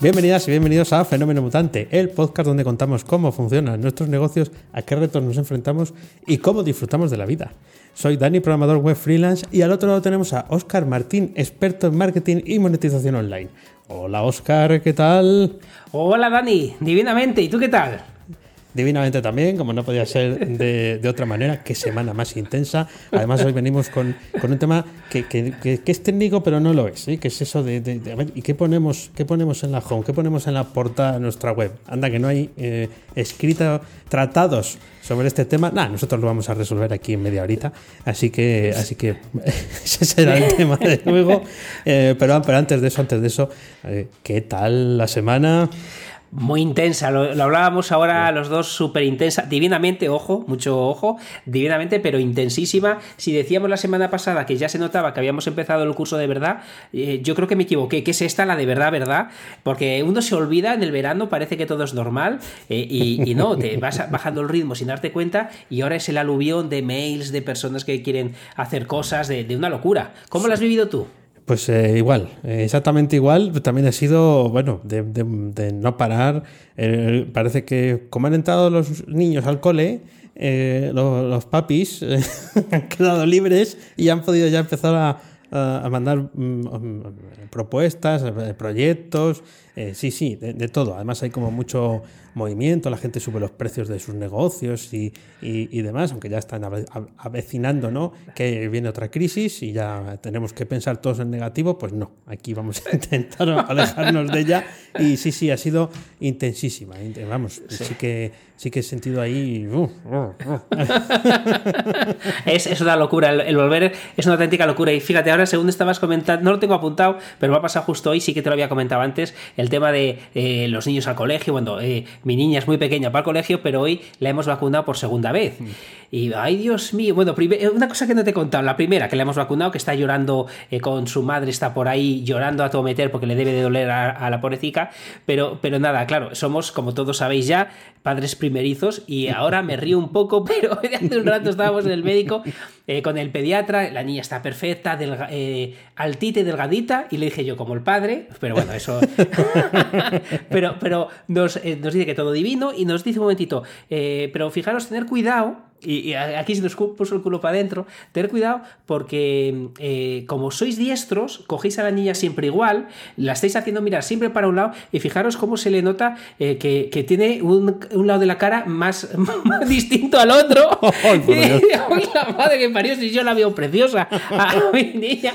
Bienvenidas y bienvenidos a Fenómeno Mutante, el podcast donde contamos cómo funcionan nuestros negocios, a qué retos nos enfrentamos y cómo disfrutamos de la vida. Soy Dani, programador web freelance, y al otro lado tenemos a Oscar Martín, experto en marketing y monetización online. Hola Oscar, ¿qué tal? Hola Dani, divinamente, ¿y tú qué tal? Divinamente también, como no podía ser de, otra manera, qué semana más intensa. Además, hoy venimos con, un tema que, es técnico, pero no lo es, ¿sí? que es eso de, a ver, ¿y qué ponemos, qué ponemos en la home? ¿Qué ponemos en la portada de nuestra web? Anda, que no hay eh, escrito tratados sobre este tema. Nada, nosotros lo vamos a resolver aquí en media horita, así que, así que ese será el tema de luego. Eh, pero, pero antes de eso, antes de eso, eh, ¿qué tal la semana? Muy intensa, lo, hablábamos ahora los dos súper intensa, divinamente, ojo, mucho ojo, divinamente, pero intensísima. Si decíamos la semana pasada que ya se notaba que habíamos empezado el curso de verdad, eh, yo creo que me equivoqué, que es esta la de verdad, verdad, porque uno se olvida en el verano, parece que todo es normal eh, y, no, te vas bajando el ritmo sin darte cuenta y ahora es el aluvión de mails de personas que quieren hacer cosas de, una locura. ¿Cómo lo has vivido tú? Pues eh, igual, eh, exactamente igual. También ha sido, bueno, de, no parar. Eh, parece que como han entrado los niños al cole, los, papis han quedado libres y han podido ya empezar a, mandar mm, mm, propuestas, proyectos, sí, sí, de, todo. Además hay como mucho movimiento, la gente sube los precios de sus negocios y, demás, aunque ya están avecinando ¿no? que viene otra crisis y ya tenemos que pensar todos en negativo, pues no, aquí vamos a intentar alejarnos de ella y sí, sí, ha sido intensísima, vamos, sí, que, sí que he sentido ahí... Uh, uh, uh. es, una locura, el, volver es una auténtica locura y fíjate, ahora según estabas comentando, no lo tengo apuntado, pero me ha pasado justo hoy, sí que te lo había comentado antes, el tema de eh, los niños al colegio, bueno, eh, mi niña es muy pequeña para el colegio, pero hoy la hemos vacunado por segunda vez. Y, ay Dios mío, bueno, eh, una cosa que no te he contado, la primera que la hemos vacunado, que está llorando eh, con su madre, está por ahí llorando a todo meter porque le debe de doler a, la pobrecita, pero, pero nada, claro, somos, como todos sabéis ya, padres primerizos y ahora me río un poco, pero hace un rato estábamos en el médico eh, con el pediatra, la niña está perfecta, delga, altita y delgadita, y le dije yo como el padre, pero bueno, eso... pero pero nos, nos dice que todo divino y nos dice un momentito, pero fijaros, tener cuidado y, aquí se nos puso el culo para adentro, tener cuidado porque eh, como sois diestros, cogéis a la niña siempre igual, la estáis haciendo mirar siempre para un lado y fijaros cómo se le nota eh, que, que, tiene un, un, lado de la cara más, distinto al otro. la madre que parió, si yo la veo preciosa a mi niña.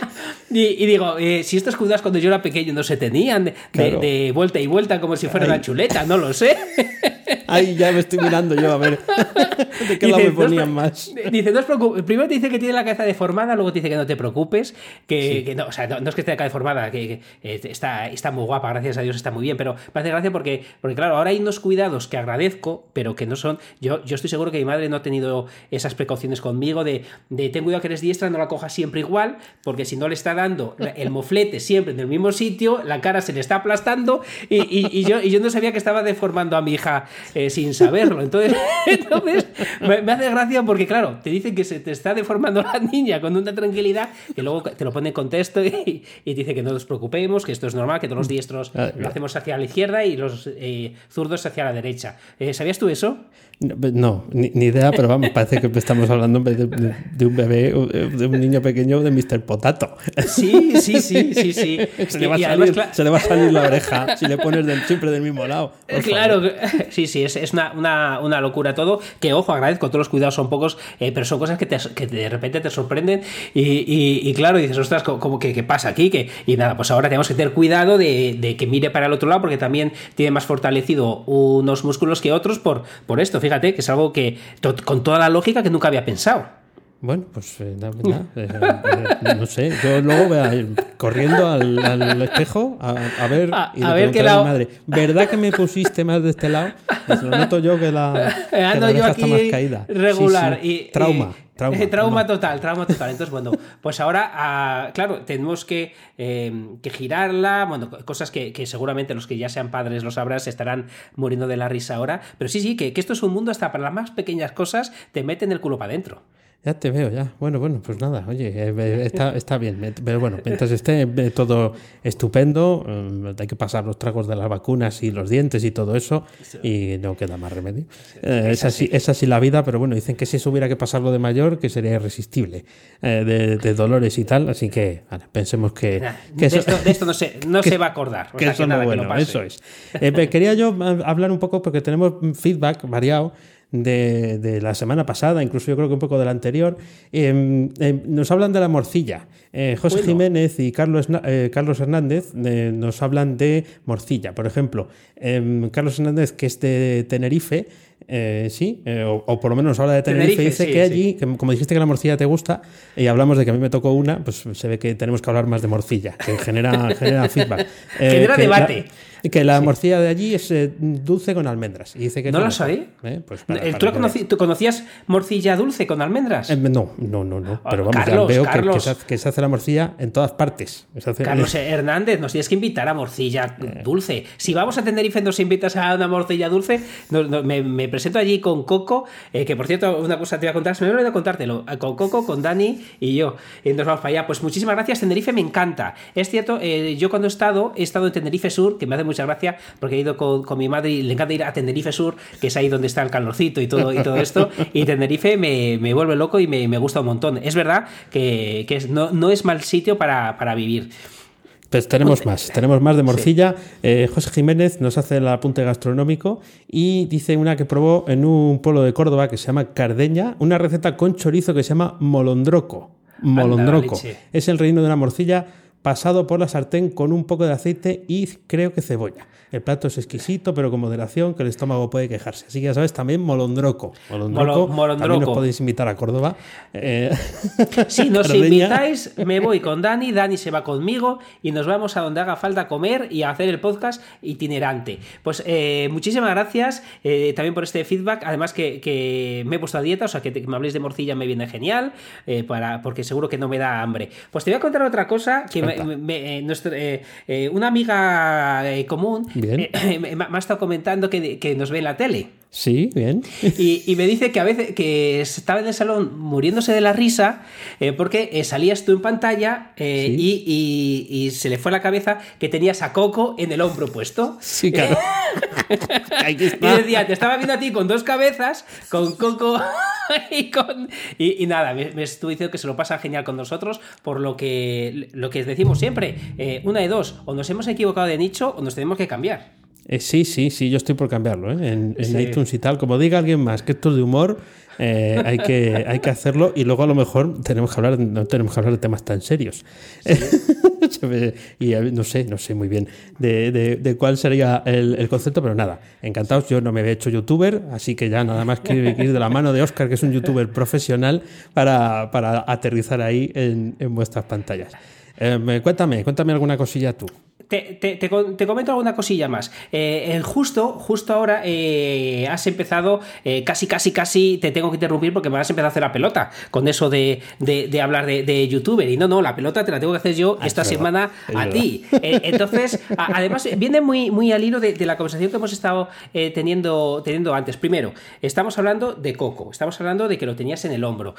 Y, digo, eh, si estos cuidados cuando yo era pequeño no se tenían de, de, vuelta y vuelta como si fuera una chuleta, no lo sé. Ay, ya me estoy mirando yo a ver de qué lado me ponían más. Dice, no os preocupes. Primero te dice que tiene la cabeza deformada, luego te dice que no te preocupes, que, no, o sea, no, es que esté la cabeza deformada, que, eh, está, está muy guapa, gracias a Dios está muy bien, pero me hace gracia porque, porque, claro, ahora hay unos cuidados que agradezco, pero que no son. Yo, yo estoy seguro que mi madre no ha tenido esas precauciones conmigo de, de ten cuidado que eres diestra, no la cojas siempre igual, porque si no le está dando el moflete siempre en el mismo sitio, la cara se le está aplastando y, yo, y yo no sabía que estaba deformando a mi hija eh, sin saberlo. Entonces, entonces me, hace gracia porque, claro, te dicen que se te está deformando la niña con una tranquilidad y luego te lo pone en contexto y, y dice que no nos preocupemos, que esto es normal, que todos los diestros ah, lo hacemos hacia la izquierda y los eh, zurdos hacia la derecha. Eh, ¿Sabías tú eso? No, ni, idea, pero vamos, parece que estamos hablando de, de, un bebé, de un niño pequeño de Mr. Potato. Sí, sí, sí, sí, sí. Se, le va, a salir, la oreja si le pones siempre del mismo lado. Claro, sí, sí, es, es una, una, una, locura todo. Que ojo, agradezco, todos los cuidados son pocos, eh, pero son cosas que, te, que, de repente te sorprenden. Y, y, claro, dices, ostras, ¿cómo, que, pasa aquí? Que, y nada, pues ahora tenemos que tener cuidado de, de, que mire para el otro lado, porque también tiene más fortalecido unos músculos que otros por, por esto. Fíjate que es algo que, con toda la lógica que nunca había pensado. Bueno, pues eh, eh, eh, no sé, yo luego voy a ir corriendo al, espejo a, ver y a ver qué lado... a mi madre, ¿verdad que me pusiste más de este lado? Pues lo noto yo que la, Ando yo aquí más caída. regular y trauma. Trauma, total, trauma total. Entonces, bueno, pues ahora, ah, claro, tenemos que, em, que, girarla, bueno, cosas que, seguramente los que ya sean padres lo sabrán, se estarán muriendo de la risa ahora. Pero sí, sí, que, que esto es un mundo hasta para las más pequeñas cosas, te meten el culo para adentro. Ya te veo, ya. Bueno, bueno, pues nada, oye, eh, está, está bien. Pero bueno, mientras esté eh, todo estupendo, hay que pasar los tragos de las vacunas y los dientes y todo eso, y no queda más remedio. Eh, es, así, es así la vida, pero bueno, dicen que si eso hubiera que pasarlo de mayor, que sería irresistible, de, dolores y tal, así que pensemos que... de, esto, no, se, no se va a acordar. que eso no bueno, eso es. quería yo hablar un poco, porque tenemos feedback variado de, la semana pasada, incluso yo creo que un poco de la anterior, em, em, nos hablan de la morcilla. Eh, José Jiménez y Carlos, eh, Carlos Hernández eh, nos hablan de morcilla. Por ejemplo, em, Carlos Hernández, que es de Tenerife, sí, o, por lo menos nos habla de Tenerife, dice que allí, como dijiste que la morcilla te gusta, y hablamos de que a mí me tocó una, pues se ve que tenemos que hablar más de morcilla, que genera, genera feedback. genera debate. Que la morcilla de allí es eh, dulce con almendras. Y dice que ¿No lo sabía? ¿Eh? Pues ¿Tú, conocías morcilla dulce con almendras? Eh, no, no, no, no. Pero vamos, ya veo que, se hace, la morcilla en todas partes. Carlos Hernández, nos tienes que invitar a morcilla dulce. Si vamos a Tenerife nos invitas a una morcilla dulce, me, presento allí con Coco, que por cierto, una cosa te voy a contar, se me olvidado contártelo, con Coco, con Dani y yo. Y nos vamos para allá. Pues muchísimas gracias, Tenerife me encanta. Es cierto, yo cuando he estado, he estado en Tenerife Sur, que me hace muchas gracias porque he ido con, mi madre y le encanta ir a Tenerife Sur, que es ahí donde está el calorcito y todo, y todo esto. Y Tenerife me, me vuelve loco y me, me, gusta un montón. Es verdad que, que no, no, es mal sitio para, para vivir. Pues tenemos más, tenemos más de morcilla. Eh, José Jiménez nos hace el apunte gastronómico y dice una que probó en un pueblo de Córdoba que se llama Cardeña, una receta con chorizo que se llama molondroco. Molondroco. es el reino de una morcilla pasado por la sartén con un poco de aceite y creo que cebolla. El plato es exquisito, pero con moderación, que el estómago puede quejarse. Así que ya sabes, también molondroco. Molondroco. También nos podéis invitar a Córdoba. Eh, si nos invitáis, me voy con Dani, Dani se va conmigo y nos vamos a donde haga falta comer y hacer el podcast itinerante. Pues eh, muchísimas gracias eh, también por este feedback. Además que, me he puesto a dieta, o sea que, me habléis de morcilla me viene genial, para, porque seguro que no me da hambre. Pues te voy a contar otra cosa que una amiga común eh, me, ha estado comentando que, nos ve en la tele. Sí, bien. Y, me dice que a veces que estaba en el salón muriéndose de la risa eh, porque eh, salías tú en pantalla y, se le fue a la cabeza que tenías a Coco en el hombro puesto. Sí, claro. y decía, te estaba viendo a ti con dos cabezas, con Coco y con... Y, nada, me, estuve diciendo que se lo pasa genial con nosotros, por lo que, lo que decimos siempre, una de dos, o nos hemos equivocado de nicho o nos tenemos que cambiar. Eh, sí, sí, sí, yo estoy por cambiarlo. ¿eh? En, iTunes y tal, como diga alguien más que esto es de humor, eh, hay, que, hay que hacerlo y luego a lo mejor tenemos que hablar, no tenemos que hablar de temas tan serios. y no sé, no sé muy bien de, cuál sería el, concepto, pero nada, encantados. Yo no me había hecho youtuber, así que ya nada más que ir de la mano de Oscar, que es un youtuber profesional, para, aterrizar ahí en, vuestras pantallas. cuéntame, cuéntame alguna cosilla tú. Te, comento alguna cosilla más. Eh, justo, justo ahora eh, has empezado, eh, casi, casi, casi te tengo que interrumpir porque me has empezado a hacer la pelota con eso de, hablar de, youtuber. Y no, no, la pelota te la tengo que hacer yo ah, esta semana a ti. entonces, además, viene muy, muy al hilo de, la conversación que hemos estado teniendo, teniendo antes. Primero, estamos hablando de Coco, estamos hablando de que lo tenías en el hombro.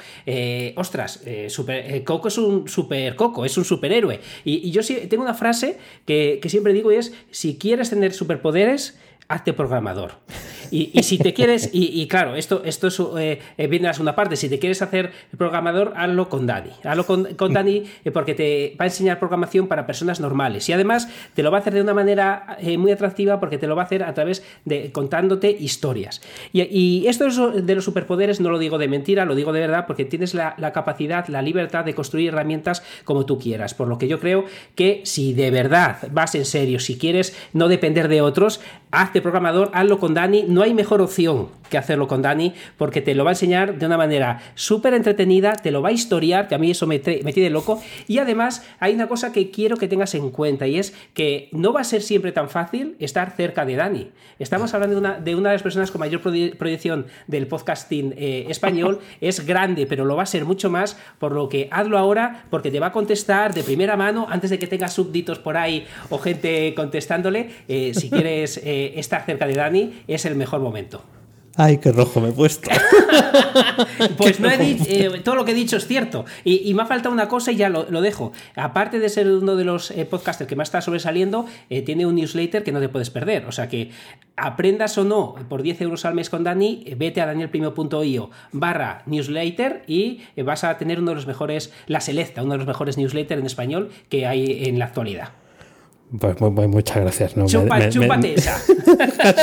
ostras, super, Coco es un super Coco, es un superhéroe. Y, y yo sí tengo una frase que que, siempre digo es, si quieres tener superpoderes, hazte programador. Y, si te quieres, y, claro, esto, esto es, eh, eh, viene a la segunda parte, si te quieres hacer programador, hazlo con Dani. Hazlo con, con Dani eh, porque te va a enseñar programación para personas normales. Y además te lo va a hacer de una manera muy atractiva porque te lo va a hacer a través de contándote historias. Y, esto de los superpoderes no lo digo de mentira, lo digo de verdad porque tienes la, la capacidad, la libertad de construir herramientas como tú quieras. Por lo que yo creo que si de verdad vas en serio, si quieres no depender de otros, haz hazte programador, hazlo con Dani. No hay mejor opción que hacerlo con Dani porque te lo va a enseñar de una manera súper entretenida, te lo va a historiar, que a mí eso me, me tiene loco. Y además hay una cosa que quiero que tengas en cuenta y es que no va a ser siempre tan fácil estar cerca de Dani. Estamos hablando de una de, una de las personas con mayor proyección del podcasting eh, español. Es grande, pero lo va a ser mucho más, por lo que hazlo ahora porque te va a contestar de primera mano antes de que tengas súbditos por ahí o gente contestándole. Eh, si quieres eh, estar cerca de Dani, es el mejor momento. Ay, qué rojo me he puesto. pues no he dicho, eh, todo lo que he dicho es cierto. Y, me ha faltado una cosa y ya lo, dejo. Aparte de ser uno de los eh, podcasters que más está sobresaliendo, eh, tiene un newsletter que no te puedes perder. O sea que aprendas o no por 10 euros al mes con Dani, vete a danielprimo.io barra newsletter y vas a tener uno de los mejores, la Selecta, uno de los mejores newsletters en español que hay en la actualidad. Pues muchas gracias. No, chúpate esa.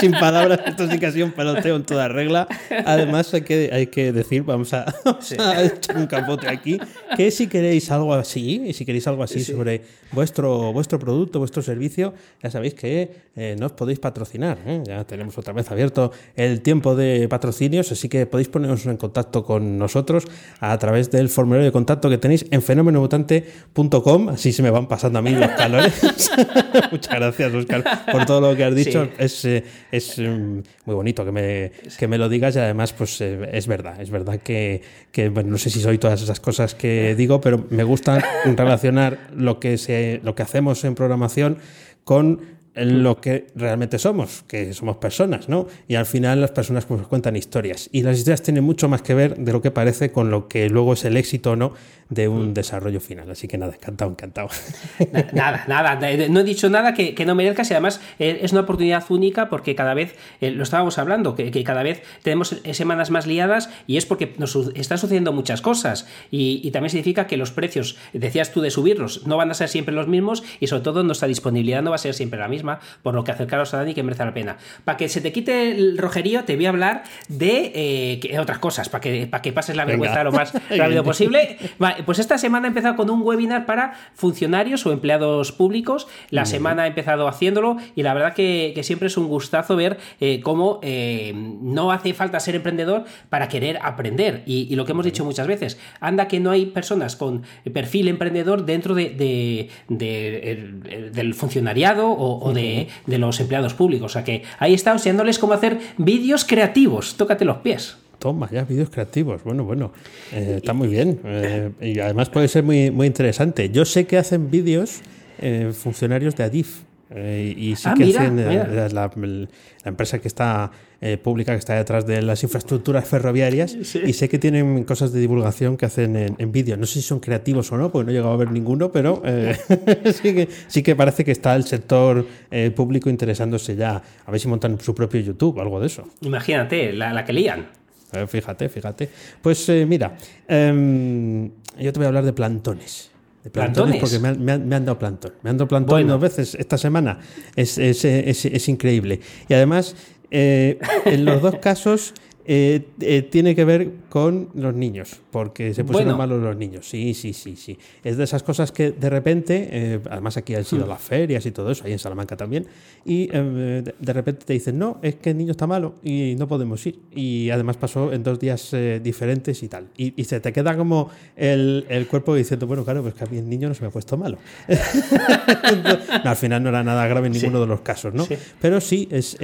Sin palabras, esto sí que ha sido un peloteo en toda regla. Además, hay que, hay que decir, vamos a, echar un capote aquí, que si queréis algo así, y si queréis algo así sobre vuestro, vuestro producto, vuestro servicio, ya sabéis que eh, no os podéis patrocinar. ¿eh? Ya tenemos otra vez abierto el tiempo de patrocinios, así que podéis poneros en contacto con nosotros a través del formulario de contacto que tenéis en fenomenomutante.com. Así se me van pasando a mí los calores. Muchas gracias, Oscar, por todo lo que has dicho. Es, eh, es mm, muy bonito que me, que me lo digas y además, pues es verdad. Es verdad que, que bueno, no sé si soy todas esas cosas que digo, pero me gusta relacionar lo que, se, lo que hacemos en programación con lo que realmente somos, que somos personas, ¿no? Y al final las personas pues, cuentan historias. Y las historias tienen mucho más que ver de lo que parece con lo que luego es el éxito o no de un mm. desarrollo final. Así que nada, encantado, encantado. Nada, nada, no he dicho nada que, no merezcas y además eh, es una oportunidad única porque cada vez, eh, lo estábamos hablando, que, cada vez tenemos semanas más liadas y es porque nos están sucediendo muchas cosas y, también significa que los precios, decías tú de subirlos, no van a ser siempre los mismos y sobre todo nuestra disponibilidad no va a ser siempre la misma, por lo que acercaros a Dani que merece la pena. Para que se te quite el rojerío te voy a hablar de eh, otras cosas, para que, para que pases la vergüenza lo más rápido posible. pues esta semana he empezado con un webinar para funcionarios o empleados públicos. La semana he empezado haciéndolo y la verdad que, siempre es un gustazo ver eh, cómo eh, no hace falta ser emprendedor para querer aprender. Y, lo que hemos dicho muchas veces, anda que no hay personas con perfil emprendedor dentro de, del funcionariado o, de, los empleados públicos. O sea que ahí está enseñándoles cómo hacer vídeos creativos. Tócate los pies. Toma, ya vídeos creativos. Bueno, bueno, eh, está muy bien. Eh, y además puede ser muy, muy interesante. Yo sé que hacen vídeos eh, funcionarios de Adif. Y sí ah, que hacen la, empresa que está pública, que está detrás de las infraestructuras ferroviarias. Y sé que tienen cosas de divulgación que hacen en, vídeo. No sé si son creativos o no, porque no he llegado a ver ninguno, pero sí, que, sí que parece que está el sector público interesándose ya. A ver si montan su propio YouTube, algo de eso. Imagínate, la, la que lían. Eh, fíjate, fíjate. Pues eh, mira, em, yo te voy a hablar de plantones. De plantones, porque me han, dado plantón. Me han dado plantón dos veces esta semana. Es, es, es, increíble. Y además, eh, en los dos casos eh, eh, tiene que ver con los niños, porque se pusieron malos los niños. Sí, sí, sí, sí. Es de esas cosas que de repente, eh, además aquí han sido hmm. las ferias y todo eso, ahí en Salamanca también, y de repente te dicen, no, es que el niño está malo y no podemos ir. Y además pasó en dos días diferentes y tal. Y, se te queda como el, el, cuerpo diciendo, bueno, claro, pues que a mí el niño no se me ha puesto malo. al final no era nada grave en ninguno de los casos, ¿no? Pero sí, es,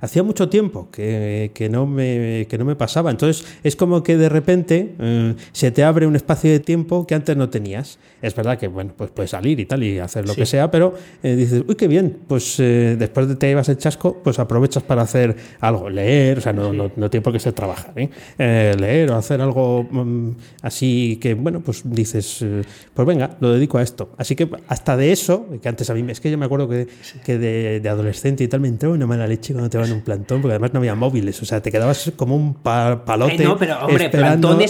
hacía mucho tiempo que, que no me, que no me pasaba. Entonces es como que de repente eh, se te abre un espacio de tiempo que antes no tenías. Es verdad que, bueno, pues puedes salir y tal y hacer lo que sea, pero eh, dices, uy, qué bien, pues eh, después de te llevas el chasco, pues aprovechas para hacer algo, leer, o sea, no, no, tiene por qué ser trabajar, leer o hacer algo mm, así que, bueno, pues dices, pues venga, lo dedico a esto. Así que hasta de eso, que antes a mí, es que yo me acuerdo que, que de, adolescente y tal me entró una mala leche cuando te van en un plantón, porque además no había móviles, o sea, te quedabas como un palote. no, pero hombre, plantón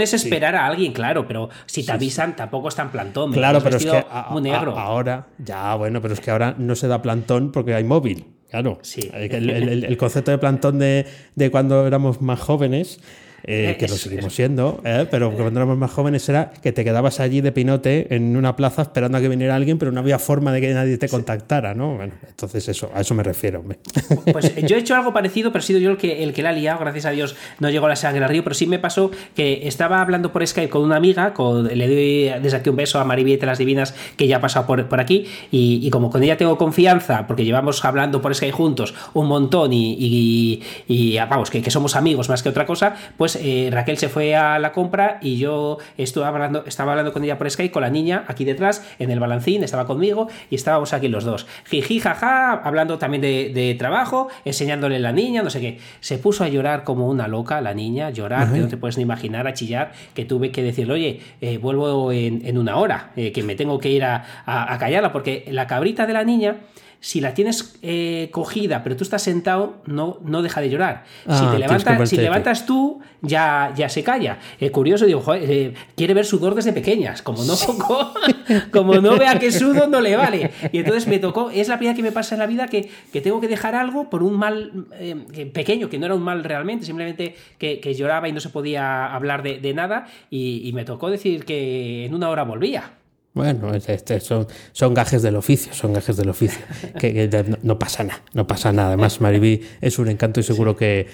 es, esperar a alguien, claro, pero si te avisan tampoco es tan plantón. Claro, pero es que ahora, ya, bueno, pero es que ahora no se da plantón porque hay móvil. Claro, sí. el, concepto de plantón de, de cuando éramos más jóvenes eh, que lo seguimos siendo, ¿eh? pero cuando éramos más jóvenes era que te quedabas allí de pinote en una plaza esperando a que viniera alguien, pero no había forma de que nadie te contactara, ¿no? Bueno, entonces eso, a eso me refiero. Pues yo he hecho algo parecido, pero he sido yo el que, el que la ha liado, gracias a Dios no llegó la sangre al río, pero sí me pasó que estaba hablando por Skype con una amiga, con, le doy desde aquí un beso a Maribiete las Divinas, que ya ha pasado por, por aquí, y, como con ella tengo confianza, porque llevamos hablando por Skype juntos un montón y, y, vamos, que, que, somos amigos más que otra cosa, pues eh, Raquel se fue a la compra y yo estuve hablando, estaba hablando con ella por Skype, con la niña aquí detrás, en el balancín, estaba conmigo y estábamos aquí los dos. Jiji, jaja, hablando también de, trabajo, enseñándole a la niña, no sé qué. Se puso a llorar como una loca la niña, llorar, que no te puedes ni imaginar, a chillar, que tuve que decirle, oye, eh, vuelvo en, una hora, eh, que me tengo que ir a, a callarla, porque la cabrita de la niña si la tienes eh, cogida, pero tú estás sentado, no, no deja de llorar. si ah, te levantas, si levantas tú, ya, ya se calla. Eh, curioso, digo, joder, eh, quiere ver sudor desde pequeñas. Como no, como no vea que sudo, no le vale. Y entonces me tocó, es la primera que me pasa en la vida que, tengo que dejar algo por un mal pequeño, que no era un mal realmente, simplemente que, lloraba y no se podía hablar de, de nada. y me tocó decir que en una hora volvía. Bueno, este, son, son gajes del oficio, son gajes del oficio. Que, no, pasa nada, no pasa nada. Además, Mariby es un encanto y seguro que,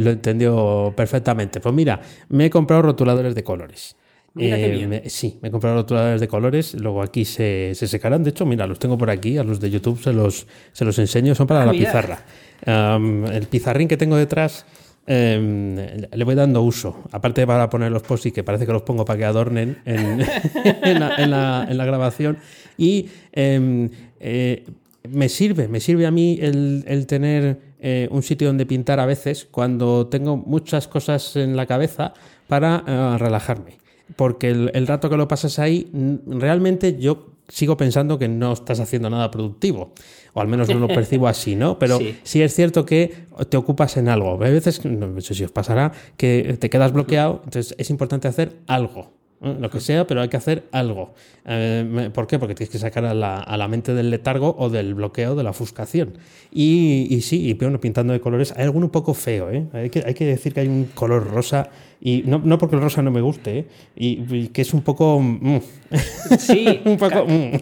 lo entendió perfectamente. Pues mira, me he comprado rotuladores de colores. Eh, sí, me he comprado rotuladores de colores, luego aquí se, secarán. De hecho, mira, los tengo por aquí, a los de YouTube se los, se los enseño, son para ah, la pizarra. el pizarrín que tengo detrás Em, le voy dando uso. Aparte para poner los post que parece que los pongo para que adornen en, la, grabación. Y em, eh, me sirve, me sirve a mí el, tener eh, un sitio donde pintar a veces cuando tengo muchas cosas en la cabeza para eh, relajarme. Porque el, el, rato que lo pasas ahí, realmente yo sigo pensando que no estás haciendo nada productivo, o al menos no lo percibo así, ¿no? Pero sí. es cierto que te ocupas en algo. A veces, no sé si os pasará, que te quedas bloqueado, entonces es importante hacer algo. Lo que sea, pero hay que hacer algo. Eh, ¿Por qué? Porque tienes que sacar a la, mente del letargo o del bloqueo, de la ofuscación. Y, y sí, y bueno, pintando de colores, hay alguno un poco feo, ¿eh? Hay que, hay que decir que hay un color rosa y no, no, porque el rosa no me guste, ¿eh? y, que es un poco. Mm. Sí. un poco. Mm.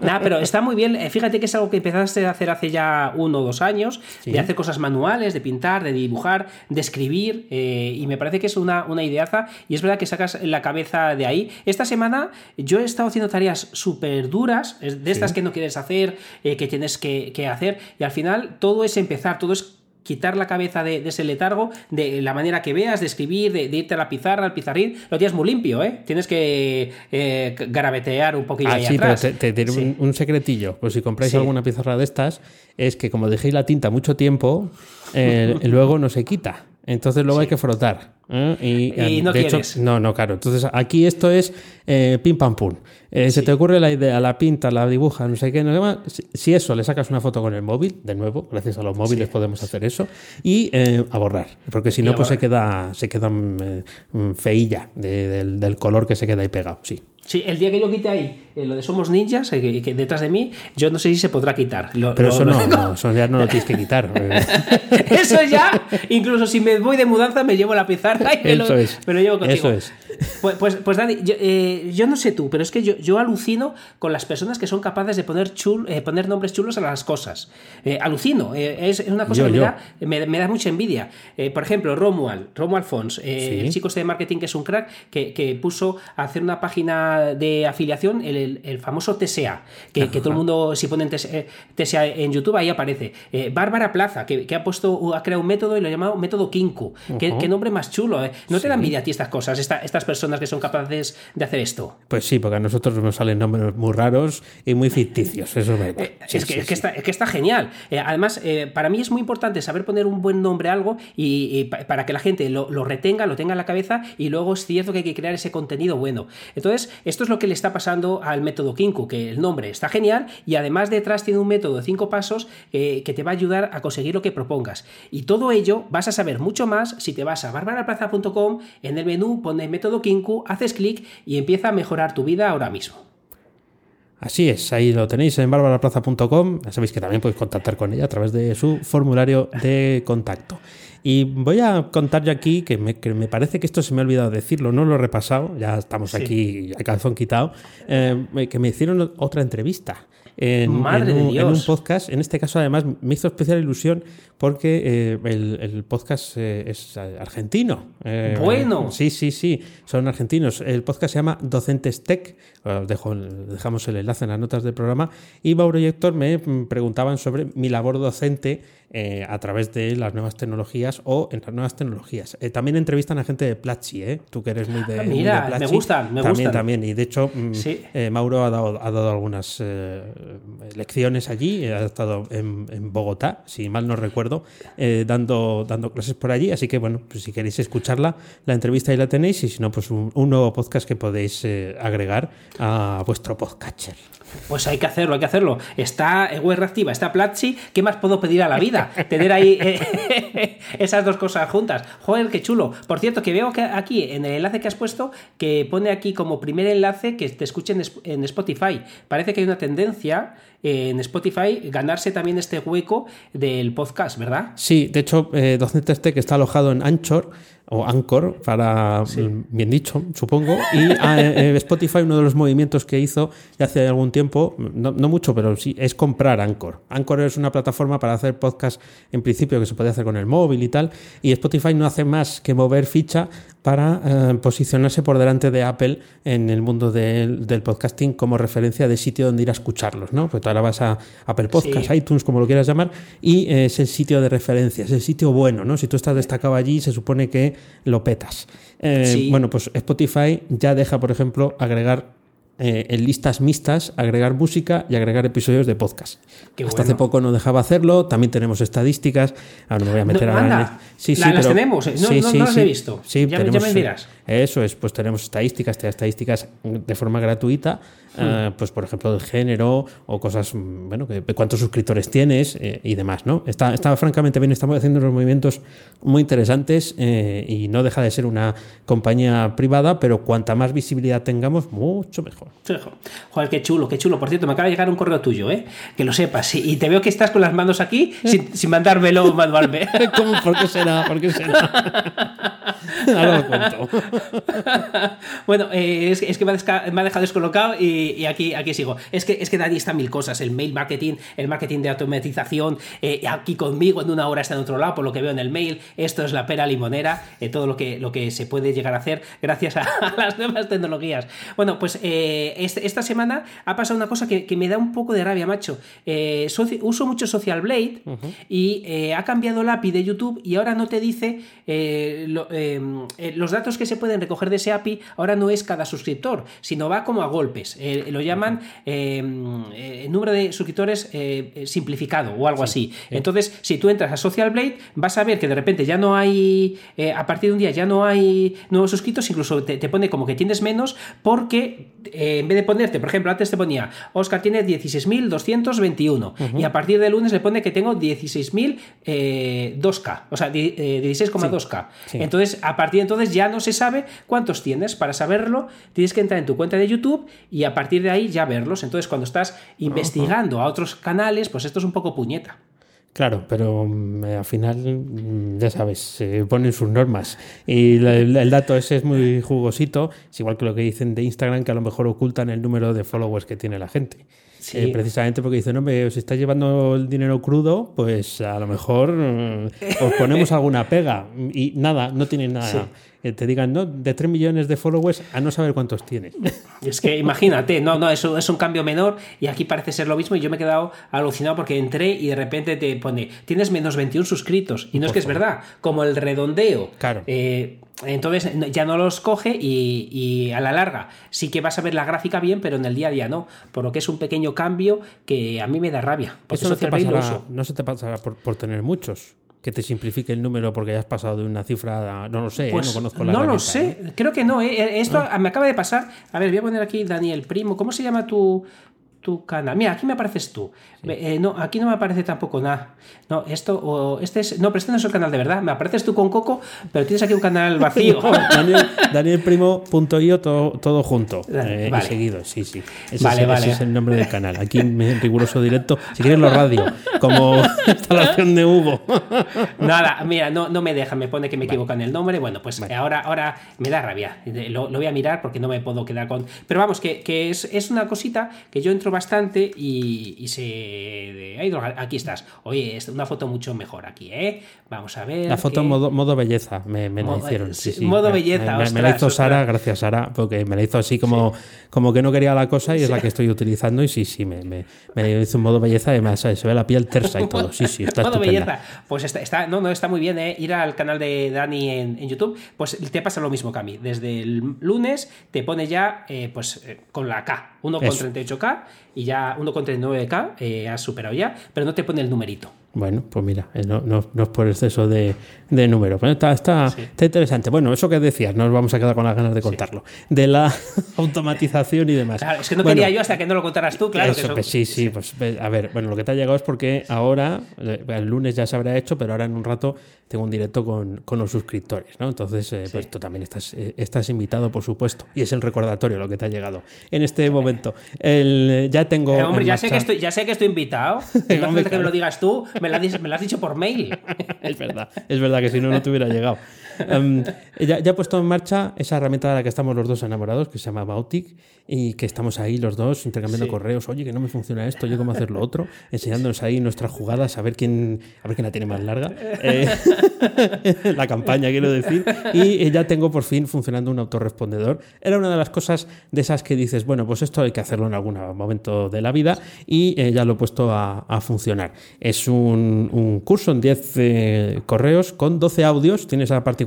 Nada, pero está muy bien. Eh, fíjate que es algo que empezaste a hacer hace ya uno o dos años, de hacer cosas manuales, de pintar, de dibujar, de escribir, eh, y me parece que es una, una ideaza, y es verdad que sacas la cabeza de ahí. Esta semana yo he estado haciendo tareas súper duras, de estas que no quieres hacer, que tienes que, que hacer, y al final todo es empezar, todo es quitar la cabeza de, ese letargo, de la manera que veas, de escribir, de, irte a la pizarra, al pizarrín, lo tienes muy limpio, ¿eh? Tienes que eh, garabetear un poquillo ah, sí, pero te, te, un, secretillo. Pues si compráis alguna pizarra de estas, es que como dejéis la tinta mucho tiempo, eh, luego no se quita. Entonces luego hay que frotar. ¿eh? Y, no de hecho, no, no, claro. Entonces aquí esto es eh, pim pam pum. Eh, se te ocurre la idea, la pinta, la dibuja, no sé qué, no sé más. Si eso le sacas una foto con el móvil, de nuevo, gracias a los móviles podemos hacer eso, y a borrar. Porque si no, pues se queda, se queda mm, feilla del, del color que se queda ahí pegado. Sí. Sí, el día que yo quite ahí eh, lo de Somos Ninjas, eh, que, detrás de mí, yo no sé si se podrá quitar. Pero eso, no, eso ya no lo tienes que quitar. eso ya, incluso si me voy de mudanza, me llevo la pizarra y me, lo, es. llevo contigo. Eso es. Pues, pues, pues Dani, eh, yo, no sé tú, pero es que yo, yo, alucino con las personas que son capaces de poner, chul, poner nombres chulos a las cosas. alucino, es, una cosa que me da, mucha envidia. por ejemplo, Romuald, Romuald Fons, el chico este de marketing que es un crack, que, que puso a hacer una página de afiliación, el el, famoso TSA, que, todo el mundo, si ponen TSA en YouTube, ahí aparece. Eh, Bárbara Plaza, que, ha puesto, ha creado un método y lo ha llamado método Kinku. ¿Qué, nombre más chulo, ¿eh? ¿No te da envidia a ti estas cosas, estas personas que son capaces de hacer esto? Pues sí, porque a nosotros nos salen nombres muy raros y muy ficticios, eso es. Eh, es, que, está, genial. además, para mí es muy importante saber poner un buen nombre a algo y, para que la gente lo, lo, retenga, lo tenga en la cabeza y luego es cierto que hay que crear ese contenido bueno. Entonces, esto es lo que le está pasando a el método Kinku, que el nombre está genial y además detrás tiene un método de cinco pasos que te va a ayudar a conseguir lo que propongas. Y todo ello vas a saber mucho más si te vas a barbaraplaza.com, en el menú pone método Kinku, haces clic y empieza a mejorar tu vida ahora mismo. Así es, ahí lo tenéis en barbaraplaza.com. Ya sabéis que también podéis contactar con ella a través de su formulario de contacto. Y voy a contar yo aquí, que me, que me parece que esto se me ha olvidado decirlo, no lo he repasado, ya estamos Sí. aquí a calzón quitado, eh, que me hicieron otra entrevista. En, Madre en de un, en un Dios. podcast, en este caso además me hizo especial ilusión porque eh, el, el podcast eh, es argentino. Eh, Bueno. Sí, sí, sí, son argentinos. El podcast se llama Docentes Tech, os dejo, dejamos el enlace en las notas del programa, y Mauro y Héctor me mm, preguntaban sobre mi labor docente eh, a través de las nuevas tecnologías o en las nuevas tecnologías. Eh, también entrevistan a gente de Platzi, ¿eh? tú que eres muy de, Ah, de mira, me gustan, me también, gustan. También, y de hecho mm, Sí. eh, Mauro ha dado, ha dado algunas eh, lecciones allí, eh, ha estado en, en Bogotá, si mal no recuerdo, dando, dando clases por allí, así que bueno, pues si queréis escucharla, la entrevista ahí la tenéis, y si no, pues un, un nuevo podcast que podéis agregar a vuestro podcatcher. Pues hay que hacerlo, hay que hacerlo. Está web reactiva, está Platzi. ¿Qué más puedo pedir a la vida? Tener ahí eh, esas dos cosas juntas. Joder, qué chulo. Por cierto, que veo que aquí en el enlace que has puesto, que pone aquí como primer enlace que te escuchen en Spotify. Parece que hay una tendencia eh, en Spotify ganarse también este hueco del podcast, ¿verdad? Sí, de hecho, eh, Docentes Tech está alojado en Anchor o Anchor, para mm, bien dicho, supongo. Y ah, eh, eh, Spotify, uno de los movimientos que hizo ya hace algún tiempo, no, no mucho, pero sí, es comprar Anchor. Anchor es una plataforma para hacer podcast en principio que se puede hacer con el móvil y tal. Y Spotify no hace más que mover ficha para eh, posicionarse por delante de Apple en el mundo del, del podcasting como referencia de sitio donde ir a escucharlos, ¿no? Pues ahora vas a Apple Podcast, Sí. iTunes, como lo quieras llamar, y es el sitio de referencia, es el sitio bueno, ¿no? Si tú estás destacado allí, se supone que lo petas. Eh, Sí. Bueno, pues Spotify ya deja, por ejemplo, agregar eh, en listas mixtas, agregar música y agregar episodios de podcast. Qué Hasta bueno. hace poco no dejaba hacerlo, también tenemos estadísticas, ahora no me voy a meter No, anda. el- Sí, sí, La- las tenemos, ¿eh? No- no- no las he visto. Sí, Ya me- ya tenemos, me dirás. Eso es, pues tenemos estadísticas, te da estadísticas de forma gratuita, Hmm. eh, pues por ejemplo del género o cosas, mm, bueno, que, cuántos suscriptores tienes eh, y demás, ¿no? Está, está francamente bien, estamos haciendo unos movimientos muy interesantes eh, y no deja de ser una compañía privada, pero cuanta más visibilidad tengamos, mucho mejor. Joder, qué chulo, qué chulo. Por cierto, me acaba de llegar un correo tuyo, ¿eh? Que lo sepas. Y y te veo que estás con las manos aquí sin, sin mandármelo manualmente. ¿Cómo? ¿Por qué será? ¿Por qué será? Ahora lo cuento. bueno, eh, es, es que me ha, desca- me ha dejado descolocado y, y aquí, aquí sigo. Es que, es que Dani está mil cosas. El mail marketing, el marketing de automatización, eh, aquí conmigo en una hora está en otro lado, por lo que veo en el mail. Esto es la pera limonera, eh, todo lo que, lo que se puede llegar a hacer gracias a, a las nuevas tecnologías. Bueno, pues este- esta semana ha pasado una cosa que, que me da un poco de rabia, macho. Uso mucho Social Blade y ha cambiado el API de YouTube y ahora no te dice lo- los datos que se pueden recoger de ese API, ahora no es cada suscriptor, sino va como a golpes. Eh, lo llaman eh, eh, número de suscriptores simplificado o algo así. Entonces, si tú entras a Social Blade, vas a ver que de repente ya no hay, a partir de un día ya no hay nuevos suscritos, incluso te, te pone como que tienes menos porque en vez de ponerte, por ejemplo, antes te ponía, Oscar tiene 16.221 y a partir del lunes le pone que tengo 16.002K, eh, 2K, o sea, di- eh, 16,2K. sí. Entonces, a partir de entonces ya no se sabe cuántos tienes. Para saberlo, tienes que entrar en tu cuenta de YouTube y a partir de ahí ya verlos. Entonces, cuando estás investigando a otros canales, pues esto es un poco puñeta. Claro, pero mm, al final, mm, ya sabes, se ponen sus normas. Y el, el dato ese es muy jugosito, es igual que lo que dicen de Instagram, que a lo mejor ocultan el número de followers que tiene la gente. Sí. Eh, precisamente porque dicen, hombre, os está llevando el dinero crudo, pues a lo mejor mm, os ponemos alguna pega. Y nada, no tienen nada. Sí. Que te digan, no, de 3 millones de followers a no saber cuántos tienes. Es que imagínate, no, no, eso es un cambio menor y aquí parece ser lo mismo y yo me he quedado alucinado porque entré y de repente te pone, tienes menos 21 suscritos y no es que es verdad, como el redondeo. Claro. Eh, entonces ya no los coge y, y a la larga sí que vas a ver la gráfica bien, pero en el día a día no, por lo que es un pequeño cambio que a mí me da rabia. Porque Eso no, te pasará, no se te pasará por, por tener muchos. Que te simplifique el número porque hayas pasado de una cifra a- No lo sé, ¿eh? Pues no conozco la no lo sé, ¿eh? creo que no. ¿eh? Esto me acaba de pasar. A ver, voy a poner aquí Daniel Primo. ¿Cómo se llama tu, tu canal. Mira, aquí me apareces tú. Eh, no, aquí no me aparece tampoco nada. No, esto o este es. No, pero este no es el canal de verdad. Me apareces tú con Coco, pero tienes aquí un canal vacío. Daniel, DanielPrimo.io todo, todo junto. Eh, y seguido, sí, sí. Ese, vale, es, vale. ese, es, el nombre del canal. Aquí en riguroso directo. Si quieres lo radio, como instalación de Hugo. Nada, mira, no, no me deja, me pone que me equivoco en el nombre. Bueno, pues ahora, ahora me da rabia. Lo, lo, voy a mirar porque no me puedo quedar con. Pero vamos, que, que es, es una cosita que yo entro bastante y, se ido. Aquí estás. Oye, es una foto mucho mejor aquí, ¿eh? Vamos a ver. La foto modo, modo belleza, me, me la hicieron. Sí, sí. Modo belleza, me, me, la hizo Sara, gracias Sara, porque me la hizo así como, como que no quería la cosa y es la que estoy utilizando. Y sí, sí, me, me, hizo un modo belleza. Además, se ve la piel tersa y todo. Sí, sí, está modo belleza. Pues está, está, no, no, está muy bien, ¿eh? Ir al canal de Dani en, en, YouTube, pues te pasa lo mismo que a mí. Desde el lunes te pone ya, eh, pues, eh, con la K, 1,38K y ya 1,39K eh, has superado ya, pero no te pone el numerito. Bueno, pues mira, eh, no, no, no es por exceso de, de número. está, está, está, interesante. Bueno, eso que decías, no nos vamos a quedar con las ganas de contarlo. De la automatización y demás. Claro, es que no quería yo hasta que no lo contaras tú, claro. Eso, pues sí, sí, pues a ver, bueno, lo que te ha llegado es porque ahora, eh, el lunes ya se habrá hecho, pero ahora en un rato tengo un directo con, con los suscriptores, ¿no? Entonces, eh, pues tú también estás, estás invitado, por supuesto. Y es el recordatorio lo que te ha llegado en este momento. El, ya tengo. hombre, ya sé, que estoy, ya sé que estoy invitado. No hace que me lo digas tú, me me lo has dicho por mail. es verdad, es verdad que si no, no te hubiera llegado. Em, ya, ya, he puesto en marcha esa herramienta de la que estamos los dos enamorados, que se llama Bautic, y que estamos ahí los dos intercambiando correos. Oye, que no me funciona esto, yo cómo hacer lo otro, enseñándonos ahí nuestras jugadas, a ver quién, a ver quién la tiene más larga. Eh, la campaña, quiero decir. Y ya tengo por fin funcionando un autorrespondedor. Era una de las cosas de esas que dices, bueno, pues esto hay que hacerlo en algún momento de la vida, y eh, ya lo he puesto a, a funcionar. Es un, un, curso en 10 eh, correos con 12 audios. Tienes la particularidad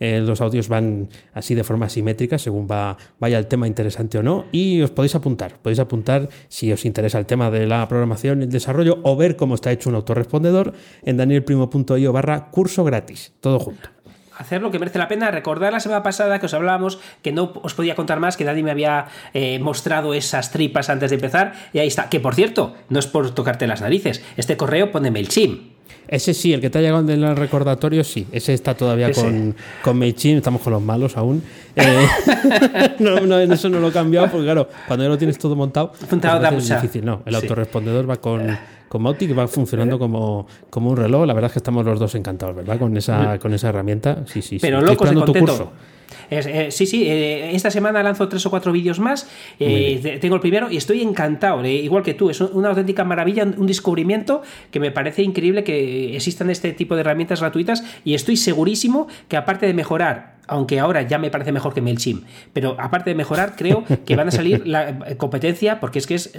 eh, los audios van así de forma simétrica según va, vaya el tema interesante o no. Y os podéis apuntar. Podéis apuntar si os interesa el tema de la programación el desarrollo o ver cómo está hecho un autorrespondedor en danielprimo.io barra curso gratis. Todo junto hacer lo que merece la pena. Recordar la semana pasada que os hablábamos que no os podía contar más, que nadie me había eh, mostrado esas tripas antes de empezar. Y ahí está. Que por cierto, no es por tocarte las narices. Este correo pone MailChimp. Ese sí, el que te ha llegado en el recordatorio, sí. Ese está todavía con, con Meichin, estamos con los malos aún. Eh, no, no, eso no lo he cambiado porque, claro, cuando ya lo tienes todo montado, pues es difícil. No, el autorrespondedor va con, con Mauti, que va funcionando como, como un reloj. La verdad es que estamos los dos encantados, ¿verdad? Con esa, con esa herramienta. Sí, sí, Pero sí. locos tu curso. Eh, sí, sí, eh, esta semana lanzo tres o cuatro vídeos más. Eh, tengo el primero y estoy encantado, igual que tú. Es una auténtica maravilla, un descubrimiento que me parece increíble que existan este tipo de herramientas gratuitas y estoy segurísimo que aparte de mejorar aunque ahora ya me parece mejor que MailChimp, pero aparte de mejorar, creo que van a salir la competencia porque es que es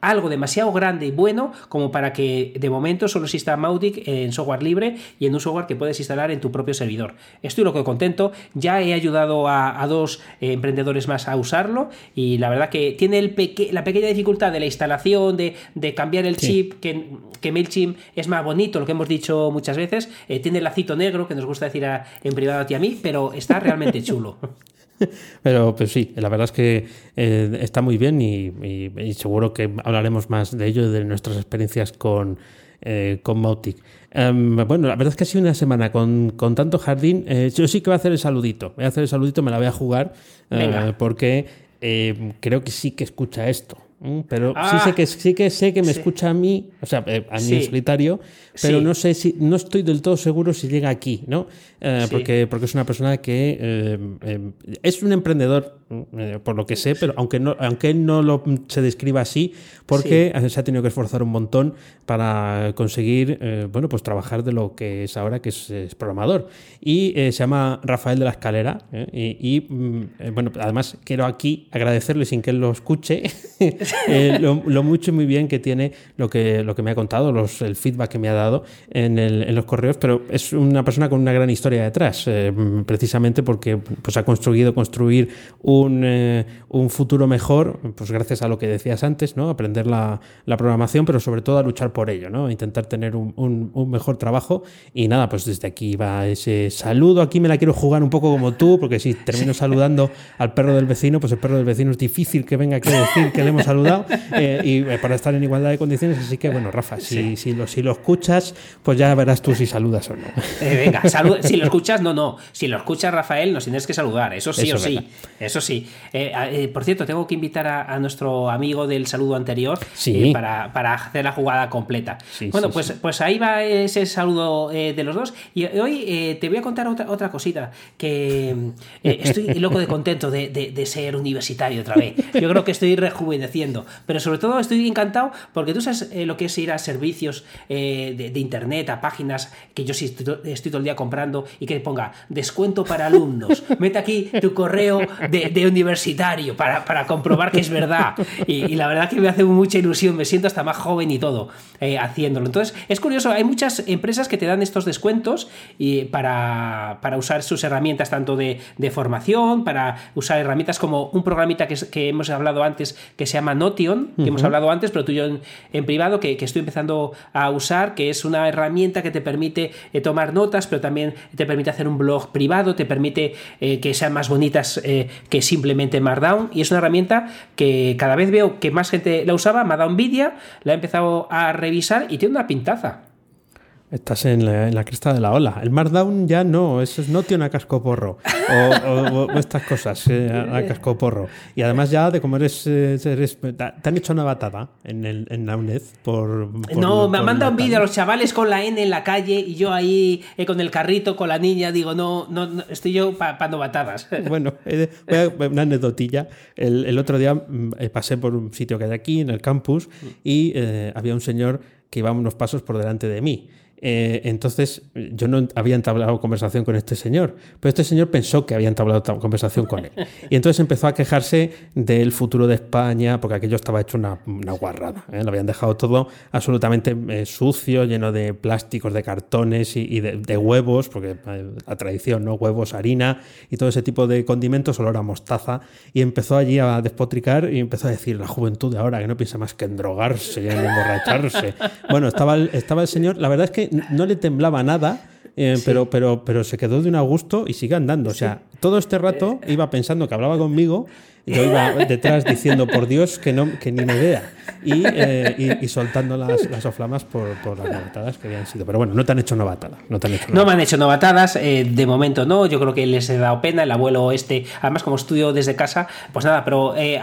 algo demasiado grande y bueno como para que de momento solo exista Mautic en software libre y en un software que puedes instalar en tu propio servidor. Estoy lo que contento, ya he ayudado a, dos eh, emprendedores más a usarlo y la verdad que tiene el la pequeña dificultad de la instalación, de, cambiar el chip, que, que, MailChimp es más bonito, lo que hemos dicho muchas veces, eh, tiene el lacito negro que nos gusta decir en privado a ti a mí, pero está realmente chulo. Pero pues sí, la verdad es que eh, está muy bien y, seguro que hablaremos más de ello, de nuestras experiencias con, eh, con Mautic. Em, bueno, la verdad es que ha sido una semana con, con tanto jardín. Eh, yo sí que voy a hacer el saludito. Voy a hacer el saludito, me la voy a jugar porque creo que sí que escucha esto. Pero sí sé ah. que sí que sé que me escucha a mí, o sea, a mí en solitario, pero no sé si no estoy del todo seguro si llega aquí, ¿no? Eh, porque, porque es una persona que eh, eh, es un emprendedor, por lo que sé, pero aunque, no, aunque él no lo, se describa así, porque se ha tenido que esforzar un montón para conseguir, bueno, pues trabajar de lo que es ahora, que es, programador. Y se llama Rafael de la Escalera. y, mm, bueno, además quiero aquí agradecerle sin que él lo escuche lo, mucho y muy bien que tiene lo que, lo que me ha contado, los, el feedback que me ha dado en, el, en los correos, pero es una persona con una gran historia detrás, eh, precisamente porque pues, ha construido construir un, eh, un, futuro mejor, pues gracias a lo que decías antes, ¿no? aprender la, la programación, pero sobre todo a luchar por ello, ¿no? intentar tener un, un, mejor trabajo. Y nada, pues desde aquí va ese saludo. Aquí me la quiero jugar un poco como tú, porque si termino saludando al perro del vecino, pues el perro del vecino es difícil que venga aquí a decir que le hemos saludado eh, y eh, para estar en igualdad de condiciones. Así que, bueno, Rafa, si, si, lo, si lo escuchas, pues ya verás tú si saludas o no. Venga, si lo escuchas, no, no. Si lo escuchas, Rafael, nos tienes que saludar. Eso sí Eso o sí. Eso sí. Eh, eh, por cierto, tengo que invitar a, a nuestro amigo del saludo anterior Sí. eh, para, para hacer la jugada completa. Sí, bueno, sí, pues, pues ahí va ese saludo de los dos. Y hoy te voy a contar otra, otra cosita. Que estoy loco de contento de, de- de ser universitario otra vez. Yo creo que estoy rejuveneciendo. Pero sobre todo estoy encantado porque tú sabes lo que es ir a servicios de, de internet, a páginas que yo sí estoy, estoy todo el día comprando y que ponga descuento para alumnos. Mete aquí tu correo de, de universitario para, para comprobar que es verdad. Y, y la verdad que me hace mucha ilusión, me siento hasta más joven y todo eh, haciéndolo. Entonces, es curioso, hay muchas empresas que te dan estos descuentos y para, para usar sus herramientas tanto de, de formación, para usar herramientas como un programita que, hemos hablado antes que se llama Notion, que hemos hablado antes, pero tú y yo en, en privado, que, que estoy empezando a usar, que es una herramienta que te permite eh, tomar notas, pero también te permite hacer un blog privado, te permite eh, que sean más bonitas que simplemente Markdown, y es una herramienta que cada vez veo que más gente la usaba, me ha dado envidia, la he empezado a revisar y tiene una pintaza. Estás en la, en la cresta de la ola. El Markdown ya no, eso es no tiene a cascoporro. O, o- o estas cosas, eh, a, a cascoporro. Y además ya de como eres, eres- Te han hecho una batada en, el, en la UNED por... por- no, me han mandado la- envidia a los chavales con la N en la calle y yo ahí eh, con el carrito, con la niña, digo, no, no, no, estoy yo pa batadas. Bueno, eh, una anecdotilla. El, el otro día mm, eh, pasé por un sitio que hay aquí, en el campus, y eh, había un señor que iba unos pasos por delante de mí. Eh, entonces, yo no había entablado conversación con este señor, pero este señor pensó que había entablado ta- conversación con él. Y entonces empezó a quejarse del futuro de España, porque aquello estaba hecho una, una guarrada. ¿eh? Lo habían dejado todo absolutamente eh, sucio, lleno de plásticos, de cartones y, y de, de huevos, porque la tradición, ¿no? Huevos, harina y todo ese tipo de condimentos, olor a mostaza. Y empezó allí a despotricar y empezó a decir la juventud de ahora que no piensa más que en drogarse y en emborracharse. bueno, estaba el, estaba el señor, la verdad es que no le temblaba nada. eh, pero, pero, pero se quedó de un a gusto y sigue andando. O sea, todo este rato iba pensando que hablaba conmigo, yo iba detrás diciendo, por Dios, que, no, que ni me vea. Y, eh, y, y soltando las, las oflamas por, por las novatadas que habían sido. Pero bueno, no te han hecho novatada. No te han hecho No me han hecho novatadas, eh, de momento no, yo creo que les he dado pena, el abuelo este, además como estudio desde casa, pues nada, pero eh,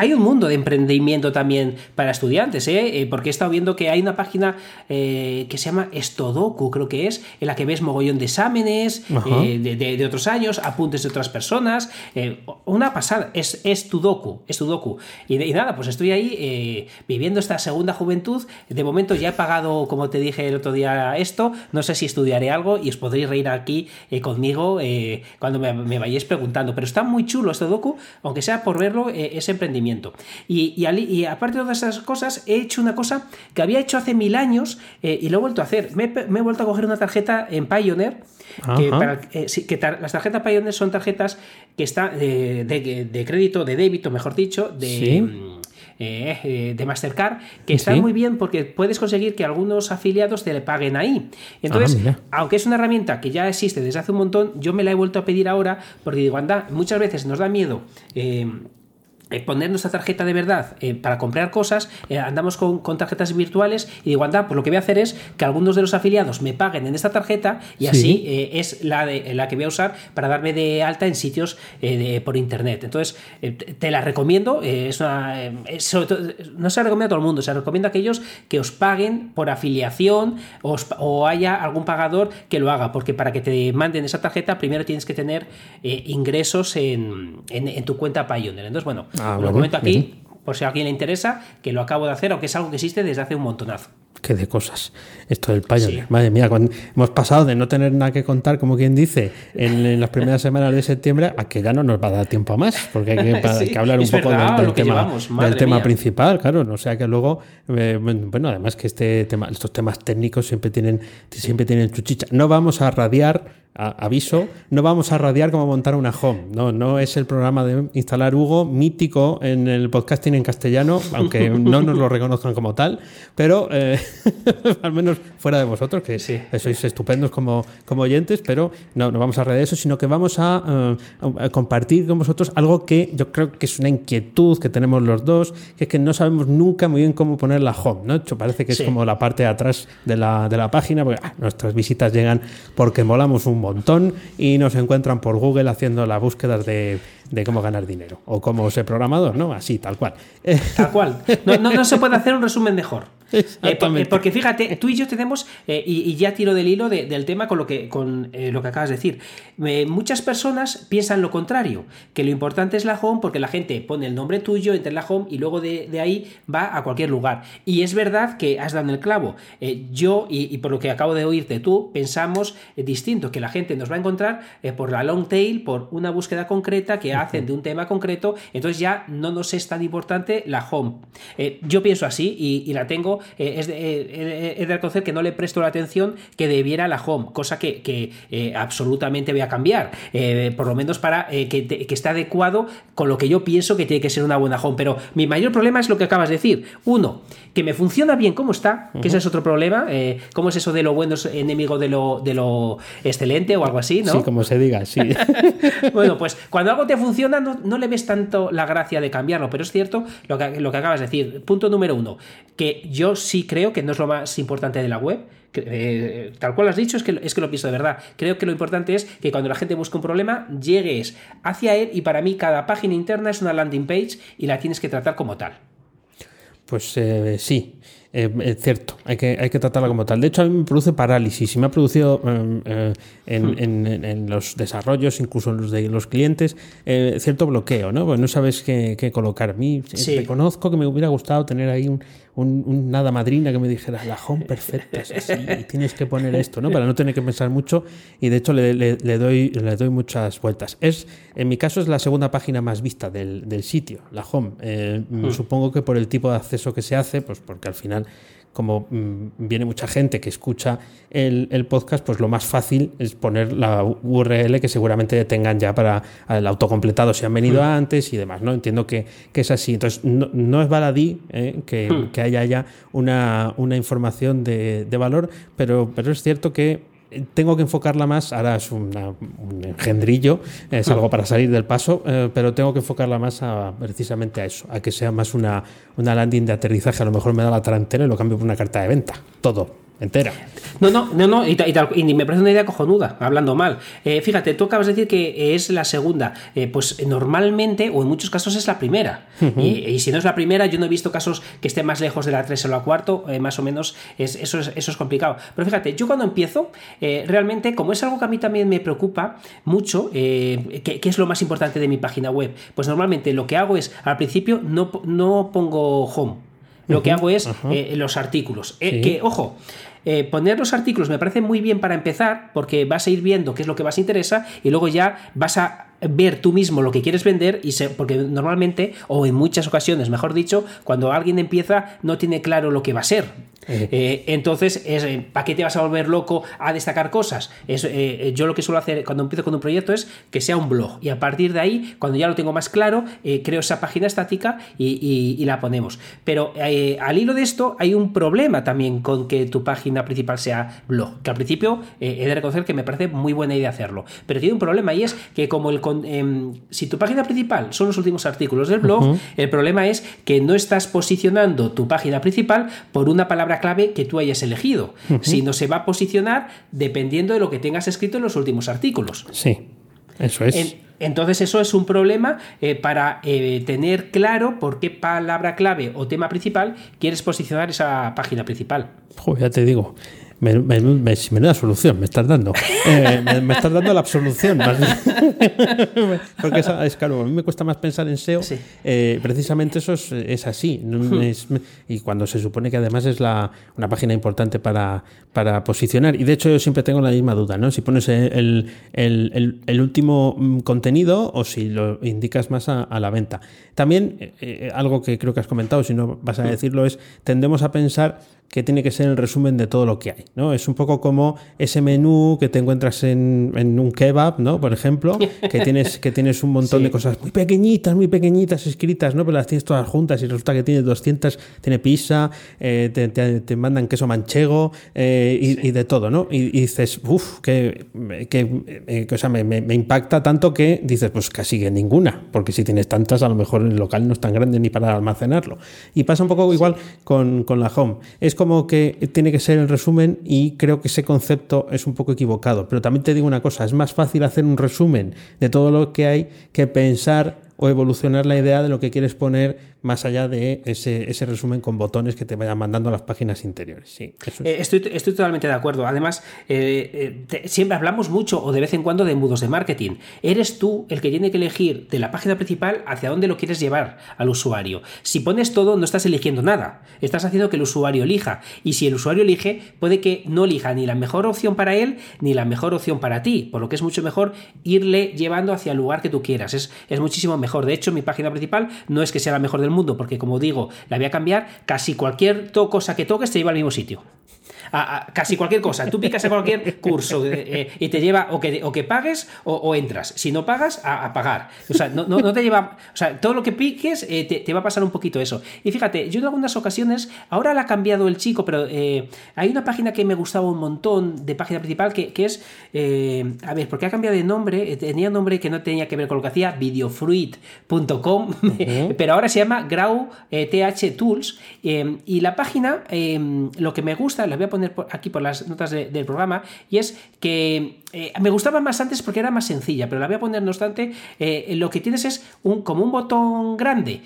hay un mundo de emprendimiento también para estudiantes, ¿eh? Eh, porque he estado viendo que hay una página eh, que se llama Estodoku, creo que es, en la que ves mogollón de exámenes eh, de, de- de otros años, apuntes de otras personas, eh, una pasada, es, es Tudoku, es Tudoku. Y, y nada, pues estoy ahí viviendo esta segunda juventud, de momento ya he pagado, como te dije el otro día, esto, no sé si estudiaré algo y os podréis reír aquí conmigo cuando me, me vayáis preguntando, pero está muy chulo docu, aunque sea por verlo, eh, es Y, y, y aparte de todas esas cosas, he hecho una cosa que había hecho hace mil años eh, y lo he vuelto a hacer. Me, he- me he vuelto a coger una tarjeta en Pioneer, que, para- eh, sí, que tar- las tarjetas Pioneer son tarjetas que están eh, de, de crédito, de débito, mejor dicho, de... Sí. mm, eh, eh, de Mastercard, que están Sí. muy bien porque puedes conseguir que algunos afiliados te le paguen ahí. Entonces, Ah, aunque es una herramienta que ya existe desde hace un montón, yo me la he vuelto a pedir ahora porque digo, anda, muchas veces nos da miedo. eh, eh, poner nuestra tarjeta de verdad eh, para comprar cosas, eh, andamos con, con tarjetas virtuales y digo, anda, pues lo que voy a hacer es que algunos de los afiliados me paguen en esta tarjeta y Sí. así es la, de, la que voy a usar para darme de alta en sitios eh, de- por internet. Entonces, te la recomiendo, es una, es no se la recomienda a todo el mundo, se la recomienda a aquellos que os paguen por afiliación o, os- o haya algún pagador que lo haga, porque para que te manden esa tarjeta primero tienes que tener ingresos en, en- en tu cuenta Pioneer. Entonces, bueno, Ah, lo bueno, comento aquí, bien. por si a alguien le interesa, que lo acabo de hacer, aunque es algo que existe desde hace un montonazo. Qué de cosas. Esto del Pioneer. Sí. Madre mía, cuando hemos pasado de no tener nada que contar, como quien dice, en, en las primeras semanas de septiembre, a que ya no nos va a dar tiempo a más, porque hay que, hablar un poco verdad, del, tema, llevamos, del tema principal, claro. No sea que luego, eh, bueno, además que este tema, estos temas técnicos siempre tienen, siempre tienen chuchicha. No vamos a radiar aviso, no vamos a radiar cómo montar una home. No, no es el programa de instalar Hugo, mítico en el podcasting en castellano, aunque no nos lo reconozcan como tal, pero eh, al menos fuera de vosotros, que sois estupendos como, como oyentes, pero no, no vamos a radiar eso, sino que vamos a, eh, compartir con vosotros algo que yo creo que es una inquietud que tenemos los dos, que es que no sabemos nunca muy bien cómo poner la home. ¿no? hecho, parece que es como la parte de atrás de la, de la página, porque ah, nuestras visitas llegan porque molamos un montón y nos encuentran por Google haciendo las búsquedas de, cómo ganar dinero o cómo ser programador, ¿no? Así, tal cual. Tal cual. No, no se puede hacer un resumen mejor. Eh, eh, porque fíjate, tú y yo tenemos, eh, y, ya tiro del hilo del tema con lo que, con, lo que acabas de decir. muchas personas piensan lo contrario, que lo importante es la home porque la gente pone el nombre tuyo, entra en la home y luego de, ahí va a cualquier lugar. Y es verdad que has dado el clavo. yo, y, por lo que acabo de oírte tú, pensamos distinto, que la gente nos va a encontrar por la long tail, por una búsqueda concreta que hacen de un tema concreto, entonces ya no nos es tan importante la home. yo pienso así y la tengo eh, es, de, eh, de, reconocer que no le presto la atención que debiera la home, cosa que, eh, absolutamente voy a cambiar, por lo menos para que, que, esté adecuado con lo que yo pienso que tiene que ser una buena home. Pero mi mayor problema es lo que acabas de decir. Uno, que me funciona bien como está, que ese es otro problema. ¿Cómo es eso de lo bueno es enemigo de lo, de lo excelente o algo así? ¿no? Sí, como se diga, sí. bueno, pues cuando algo te funciona no, le ves tanto la gracia de cambiarlo, pero es cierto lo que, lo que acabas de decir. Punto número uno, que yo sí creo que no es lo más importante de la web. Eh, tal cual has dicho, es que, es que lo pienso de verdad. Creo que lo importante es que cuando la gente busca un problema, llegues hacia él y para mí cada página interna es una landing page y la tienes que tratar como tal. Pues eh, sí, eh, es cierto, hay que, hay que tratarla como tal. De hecho, a mí me produce parálisis y me ha producido eh, eh, en, en, los desarrollos, incluso en los de los clientes, cierto bloqueo, ¿no? Pues no sabes qué, qué colocar. A mí reconozco que me hubiera gustado tener ahí un, un, nada madrina que me dijera la home perfecta, es tienes que poner esto, ¿no? Para no tener que pensar mucho y de hecho le, le, doy, le doy muchas vueltas. Es, en mi caso es la segunda página más vista del, del sitio, la home. Mm. Supongo que por el tipo de acceso que se hace, pues porque al final como mm, viene mucha gente que escucha el, podcast, pues lo más fácil es poner la URL que seguramente tengan ya para el autocompletado si han venido hmm. antes y demás. ¿no? Entiendo que, es así. Entonces, no, es baladí eh, que, que, haya ya una, una información de, de valor, pero, pero es cierto que tengo que enfocarla más, ahora es un engendrillo, es algo para salir del paso, eh, pero tengo que enfocarla más a, precisamente a eso, a que sea más una, una landing de aterrizaje, a lo mejor me da la tarantela y lo cambio por una carta de venta, todo entera. No, no, no, no, y, me parece una idea cojonuda, hablando mal. Eh, fíjate, tú acabas de decir que es la segunda. Eh, pues normalmente, o en muchos casos, es la primera. y, si no es la primera, yo no he visto casos que estén más lejos de la 3 o la 4, eh, más o menos, es, eso, es, eso es complicado. Pero fíjate, yo cuando empiezo, realmente, como es algo que a mí también me preocupa mucho, ¿qué, es lo más importante de mi página web? Pues normalmente lo que hago es, al principio, no, no pongo home. Lo que hago es los artículos. que, ojo, eh, poner los artículos me parece muy bien para empezar, porque vas a ir viendo qué es lo que más interesa y luego ya vas a ver tú mismo lo que quieres vender y porque normalmente o en muchas ocasiones mejor dicho cuando alguien empieza no tiene claro lo que va a ser eh, entonces eh, ¿para qué te vas a volver loco a destacar cosas? Es, eh, yo lo que suelo hacer cuando empiezo con un proyecto es que sea un blog. Y a partir de ahí cuando ya lo tengo más claro creo esa página estática y, la ponemos. Pero al hilo de esto hay un problema también con que tu página principal sea blog que al principio he de reconocer que me parece muy buena idea hacerlo. Pero tiene un problema y es que como el Em, si tu página principal son los últimos artículos del blog, el problema es que no estás posicionando tu página principal por una palabra clave que tú hayas elegido, sino se va a posicionar dependiendo de lo que tengas escrito en los últimos artículos. Sí, eso es. entonces eso es un problema eh, para eh, tener claro por qué palabra clave o tema principal quieres posicionar esa página principal. Joder, ya te digo. Me, me, me, menuda solución me estás dando. Eh, me, estás dando la absolución. Porque es, claro, a mí me cuesta más pensar en SEO. Eh, precisamente eso es, así. Hmm. y cuando se supone que además es la, una página importante para, para posicionar. Y de hecho yo siempre tengo la misma duda, ¿no? Si pones el, el, el, último mm, contenido o si lo indicas más a, la venta. También eh, algo que creo que has comentado, si no vas a hmm. decirlo, es tendemos a pensar que tiene que ser el resumen de todo lo que hay, ¿no? Es un poco como ese menú que te encuentras en, un kebab, ¿no? Por ejemplo, que tienes, que tienes un montón de cosas muy pequeñitas, muy pequeñitas escritas, ¿no? Pero las tienes todas juntas y resulta que tienes 200, tiene pizza, eh, te, mandan queso manchego eh, y, de todo, ¿no? Y, dices, uff, que, que, eh, o sea, me, me, impacta tanto que dices, pues casi que ninguna, porque si tienes tantas, a lo mejor el local no es tan grande ni para almacenarlo. Y pasa un poco igual con, con la home. Es como que tiene que ser el resumen y creo que ese concepto es un poco equivocado. Pero también te digo una cosa, es más fácil hacer un resumen de todo lo que hay que pensar o evolucionar la idea de lo que quieres poner más allá de ese, ese resumen con botones que te vayan mandando a las páginas interiores. Sí, eh, estoy, estoy, totalmente de acuerdo. Además, eh, eh, siempre hablamos mucho o de vez en cuando de embudos de marketing. Eres tú el que tiene que elegir de la página principal hacia dónde lo quieres llevar al usuario. Si pones todo, no estás eligiendo nada. Estás haciendo que el usuario elija. Y si el usuario elige, puede que no elija ni la mejor opción para él ni la mejor opción para ti. Por lo que es mucho mejor irle llevando hacia el lugar que tú quieras. Es, es muchísimo mejor. De hecho, mi página principal no es que sea la mejor del mundo, porque como digo, la voy a cambiar, casi cualquier cosa que toques te lleva al mismo sitio a, casi cualquier cosa. Tú picas a cualquier curso eh, eh, y te lleva o que, o que pagues o, entras. Si no pagas, a, pagar. O sea, no, no, te lleva. O sea, todo lo que piques eh, te, va a pasar un poquito eso. Y fíjate, yo en algunas ocasiones, ahora la ha cambiado el chico, pero hay una página que me gustaba un montón de página principal que, es. a ver, porque ha cambiado de nombre. Tenía nombre que no tenía que ver con lo que hacía, videofruit.com, pero ahora se llama Grau TH Tools. y la página, lo que me gusta, la voy a poner aquí por las notas del programa, y es que eh, me gustaba más antes porque era más sencilla, pero la voy a poner no obstante, eh, lo que tienes es un, como un botón grande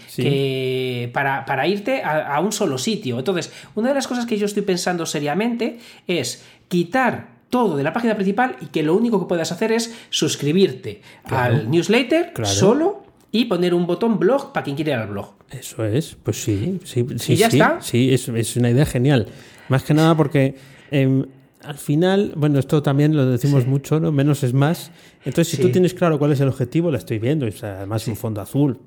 para, irte a, un solo sitio. Entonces, una de las cosas que yo estoy pensando seriamente es quitar todo de la página principal y que lo único que puedas hacer es suscribirte al newsletter solo y poner un botón blog para quien quiera ir al blog. Eso es, pues sí, sí, sí. ¿Y ya está? Sí, es, es, una idea genial. Más que nada porque em, al final, bueno, esto también lo decimos mucho, ¿no? Menos es más. Entonces, si tú tienes claro cuál es el objetivo, la estoy viendo, es además un fondo azul,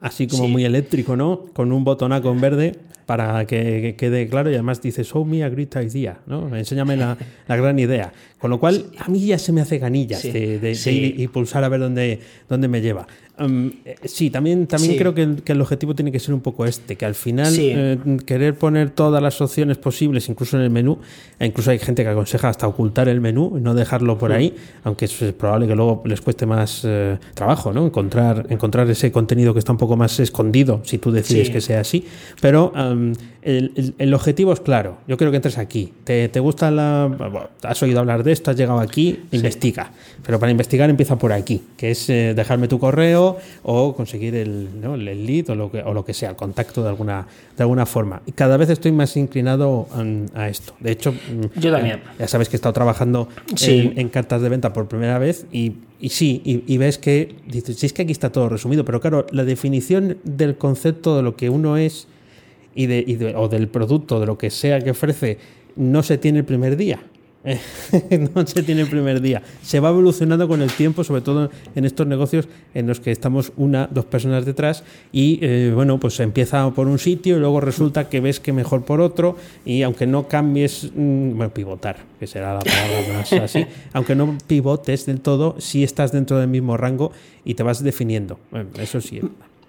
así como muy eléctrico, ¿no? Con un botonaco en verde para que, quede claro y además dice, show me a great idea, ¿no? Enséñame la, gran idea. Con lo cual, a mí ya se me hace ganillas de, ir y pulsar a ver dónde, dónde me lleva. Um, eh, sí, también, también creo que el, objetivo tiene que ser un poco este, que al final eh, querer poner todas las opciones posibles, incluso en el menú, e incluso hay gente que aconseja hasta ocultar el menú y no dejarlo por ahí, aunque es probable que luego les cueste más eh, trabajo, ¿no? Encontrar, encontrar ese contenido que está un poco más escondido, si tú decides que sea así. Pero um, el, objetivo es claro. Yo creo que entres aquí. ¿Te, gusta la. has oído hablar de esto, has llegado aquí, investiga. Pero para investigar empieza por aquí, que es dejarme tu correo o conseguir el, el lead o lo, que, o lo que sea, el contacto de alguna, de alguna forma. Y cada vez estoy más inclinado a, esto. De hecho, yo también. Ya, sabes que he estado trabajando en, cartas de venta por primera vez y, y sí, y, ves que dices, sí, es que aquí está todo resumido, pero claro, la definición del concepto de lo que uno es y de, o del producto, de lo que sea que ofrece, no se tiene el primer día. no se tiene el primer día. Se va evolucionando con el tiempo, sobre todo en estos negocios en los que estamos una, dos personas detrás y eh, bueno, pues se empieza por un sitio y luego resulta que ves que mejor por otro y aunque no cambies, mm, bueno, pivotar, que será la palabra más así, aunque no pivotes del todo, sí estás dentro del mismo rango y te vas definiendo. eso sí.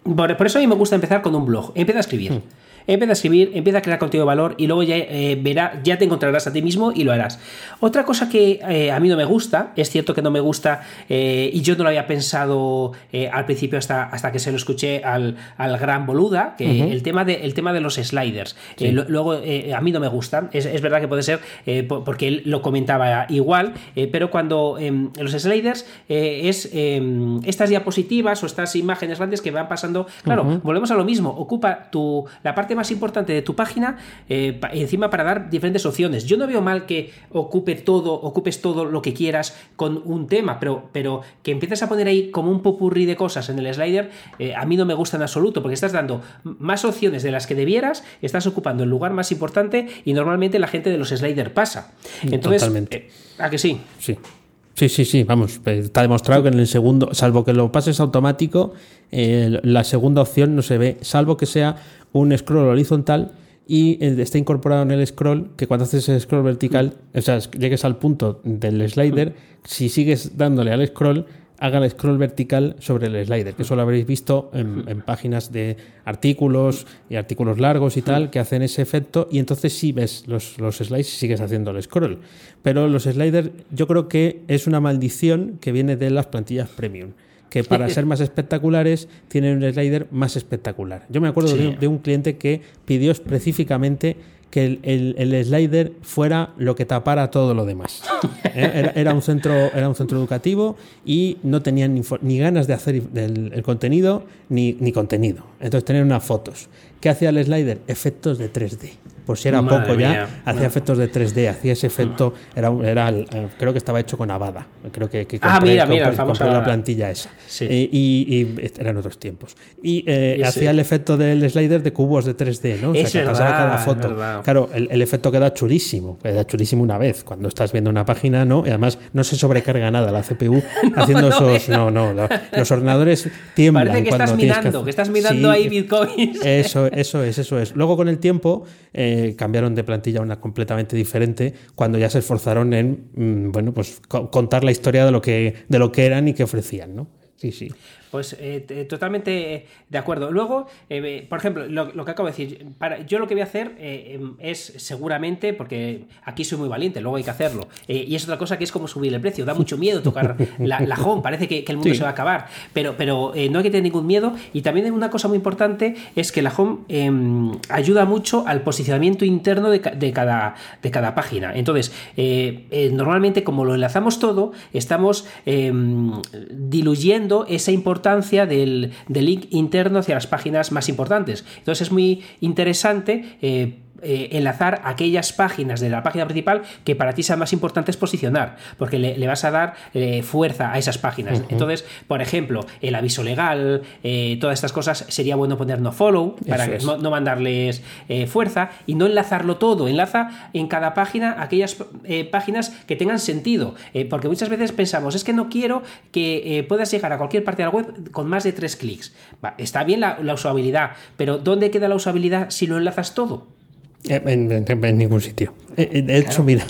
Por, eso a mí me gusta empezar con un blog. Empieza a escribir. Hmm. Empieza a escribir, empieza a crear contenido de valor y luego ya, eh, verá, ya te encontrarás a ti mismo y lo harás. Otra cosa que eh, a mí no me gusta, es cierto que no me gusta eh, y yo no lo había pensado al principio hasta, hasta que se lo escuché al, gran boluda, que el, tema de, el tema de los sliders. luego a mí no me gustan, es, verdad que puede ser porque él lo comentaba igual, pero cuando em, los sliders es em, estas diapositivas o estas imágenes grandes que van pasando, claro, volvemos a lo mismo, ocupa tu, la parte más importante de tu página eh, encima para dar diferentes opciones. Yo no veo mal que ocupe todo, ocupes todo lo que quieras con un tema, pero, pero que empieces a poner ahí como un popurrí de cosas en el slider, eh, a mí no me gusta en absoluto, porque estás dando más opciones de las que debieras, estás ocupando el lugar más importante y normalmente la gente de los sliders pasa. Entonces, Totalmente. Eh, ¿a que sí? Sí. Sí, sí, sí, vamos, está demostrado que en el segundo, salvo que lo pases automático, la segunda opción no se ve, salvo que sea un scroll horizontal y eh, está incorporado en el scroll que cuando haces el scroll vertical, o sea, llegues al punto del slider, si sigues dándole al scroll, haga el scroll vertical sobre el slider, que eso lo habréis visto en, páginas de artículos y artículos largos y tal, que hacen ese efecto, y entonces sí ves los, los slides y sigues haciendo el scroll. Pero los sliders yo creo que es una maldición que viene de las plantillas premium que para ser más espectaculares tienen un slider más espectacular. Yo me acuerdo de, un cliente que pidió específicamente que el, slider fuera lo que tapara todo lo demás. ¿Eh? Era, un centro, era un centro educativo y no tenían ni, ganas de hacer el, contenido ni, ni, contenido. Entonces tenían unas fotos. ¿Qué hacía el slider? Efectos de 3D por si era poco ya, hacía efectos de 3D, hacía ese efecto, era, era creo que estaba hecho con Avada, creo que, que ah, mira, mira, la plantilla esa. Y, eran otros tiempos. Y eh, hacía el efecto del slider de cubos de 3D, ¿no? O sea, que pasaba cada foto. Claro, el, efecto queda chulísimo, queda chulísimo una vez, cuando estás viendo una página, ¿no? Y además no se sobrecarga nada la CPU haciendo esos... No, no, los ordenadores tiemblan. Parece que estás mirando, que... estás mirando ahí bitcoins. Eso, eso es, eso es. Luego con el tiempo... Eh, cambiaron de plantilla a una completamente diferente cuando ya se esforzaron en mm, bueno, pues contar la historia de lo que, de lo que eran y que ofrecían, ¿no? Sí, sí. Pues eh, totalmente de acuerdo. Luego, eh, por ejemplo, lo, que acabo de decir, para, yo lo que voy a hacer eh, em, es seguramente, porque aquí soy muy valiente, luego hay que hacerlo, y es otra cosa que es como subir el precio, da mucho miedo tocar la, home, parece que, el mundo se va a acabar, pero, pero no hay que tener ningún miedo. Y también una cosa muy importante es que la home em, ayuda mucho al posicionamiento interno de, cada, de cada página. Entonces, normalmente como lo enlazamos todo, estamos em, diluyendo esa importancia del, link interno hacia las páginas más importantes. Entonces es muy interesante eh, eh, enlazar aquellas páginas de la página principal que para ti sean más importantes posicionar, porque le, vas a dar eh, fuerza a esas páginas. Entonces, por ejemplo, el aviso legal, eh, todas estas cosas, sería bueno poner no follow para no, mandarles fuerza y no enlazarlo todo. Enlaza en cada página aquellas páginas que tengan sentido, porque muchas veces pensamos, es que no quiero que puedas llegar a cualquier parte de la web con más de tres clics. está bien la, la usabilidad, pero ¿dónde queda la usabilidad si lo enlazas todo? Eh, en, ningún sitio. Eh, eh, de hecho, mira,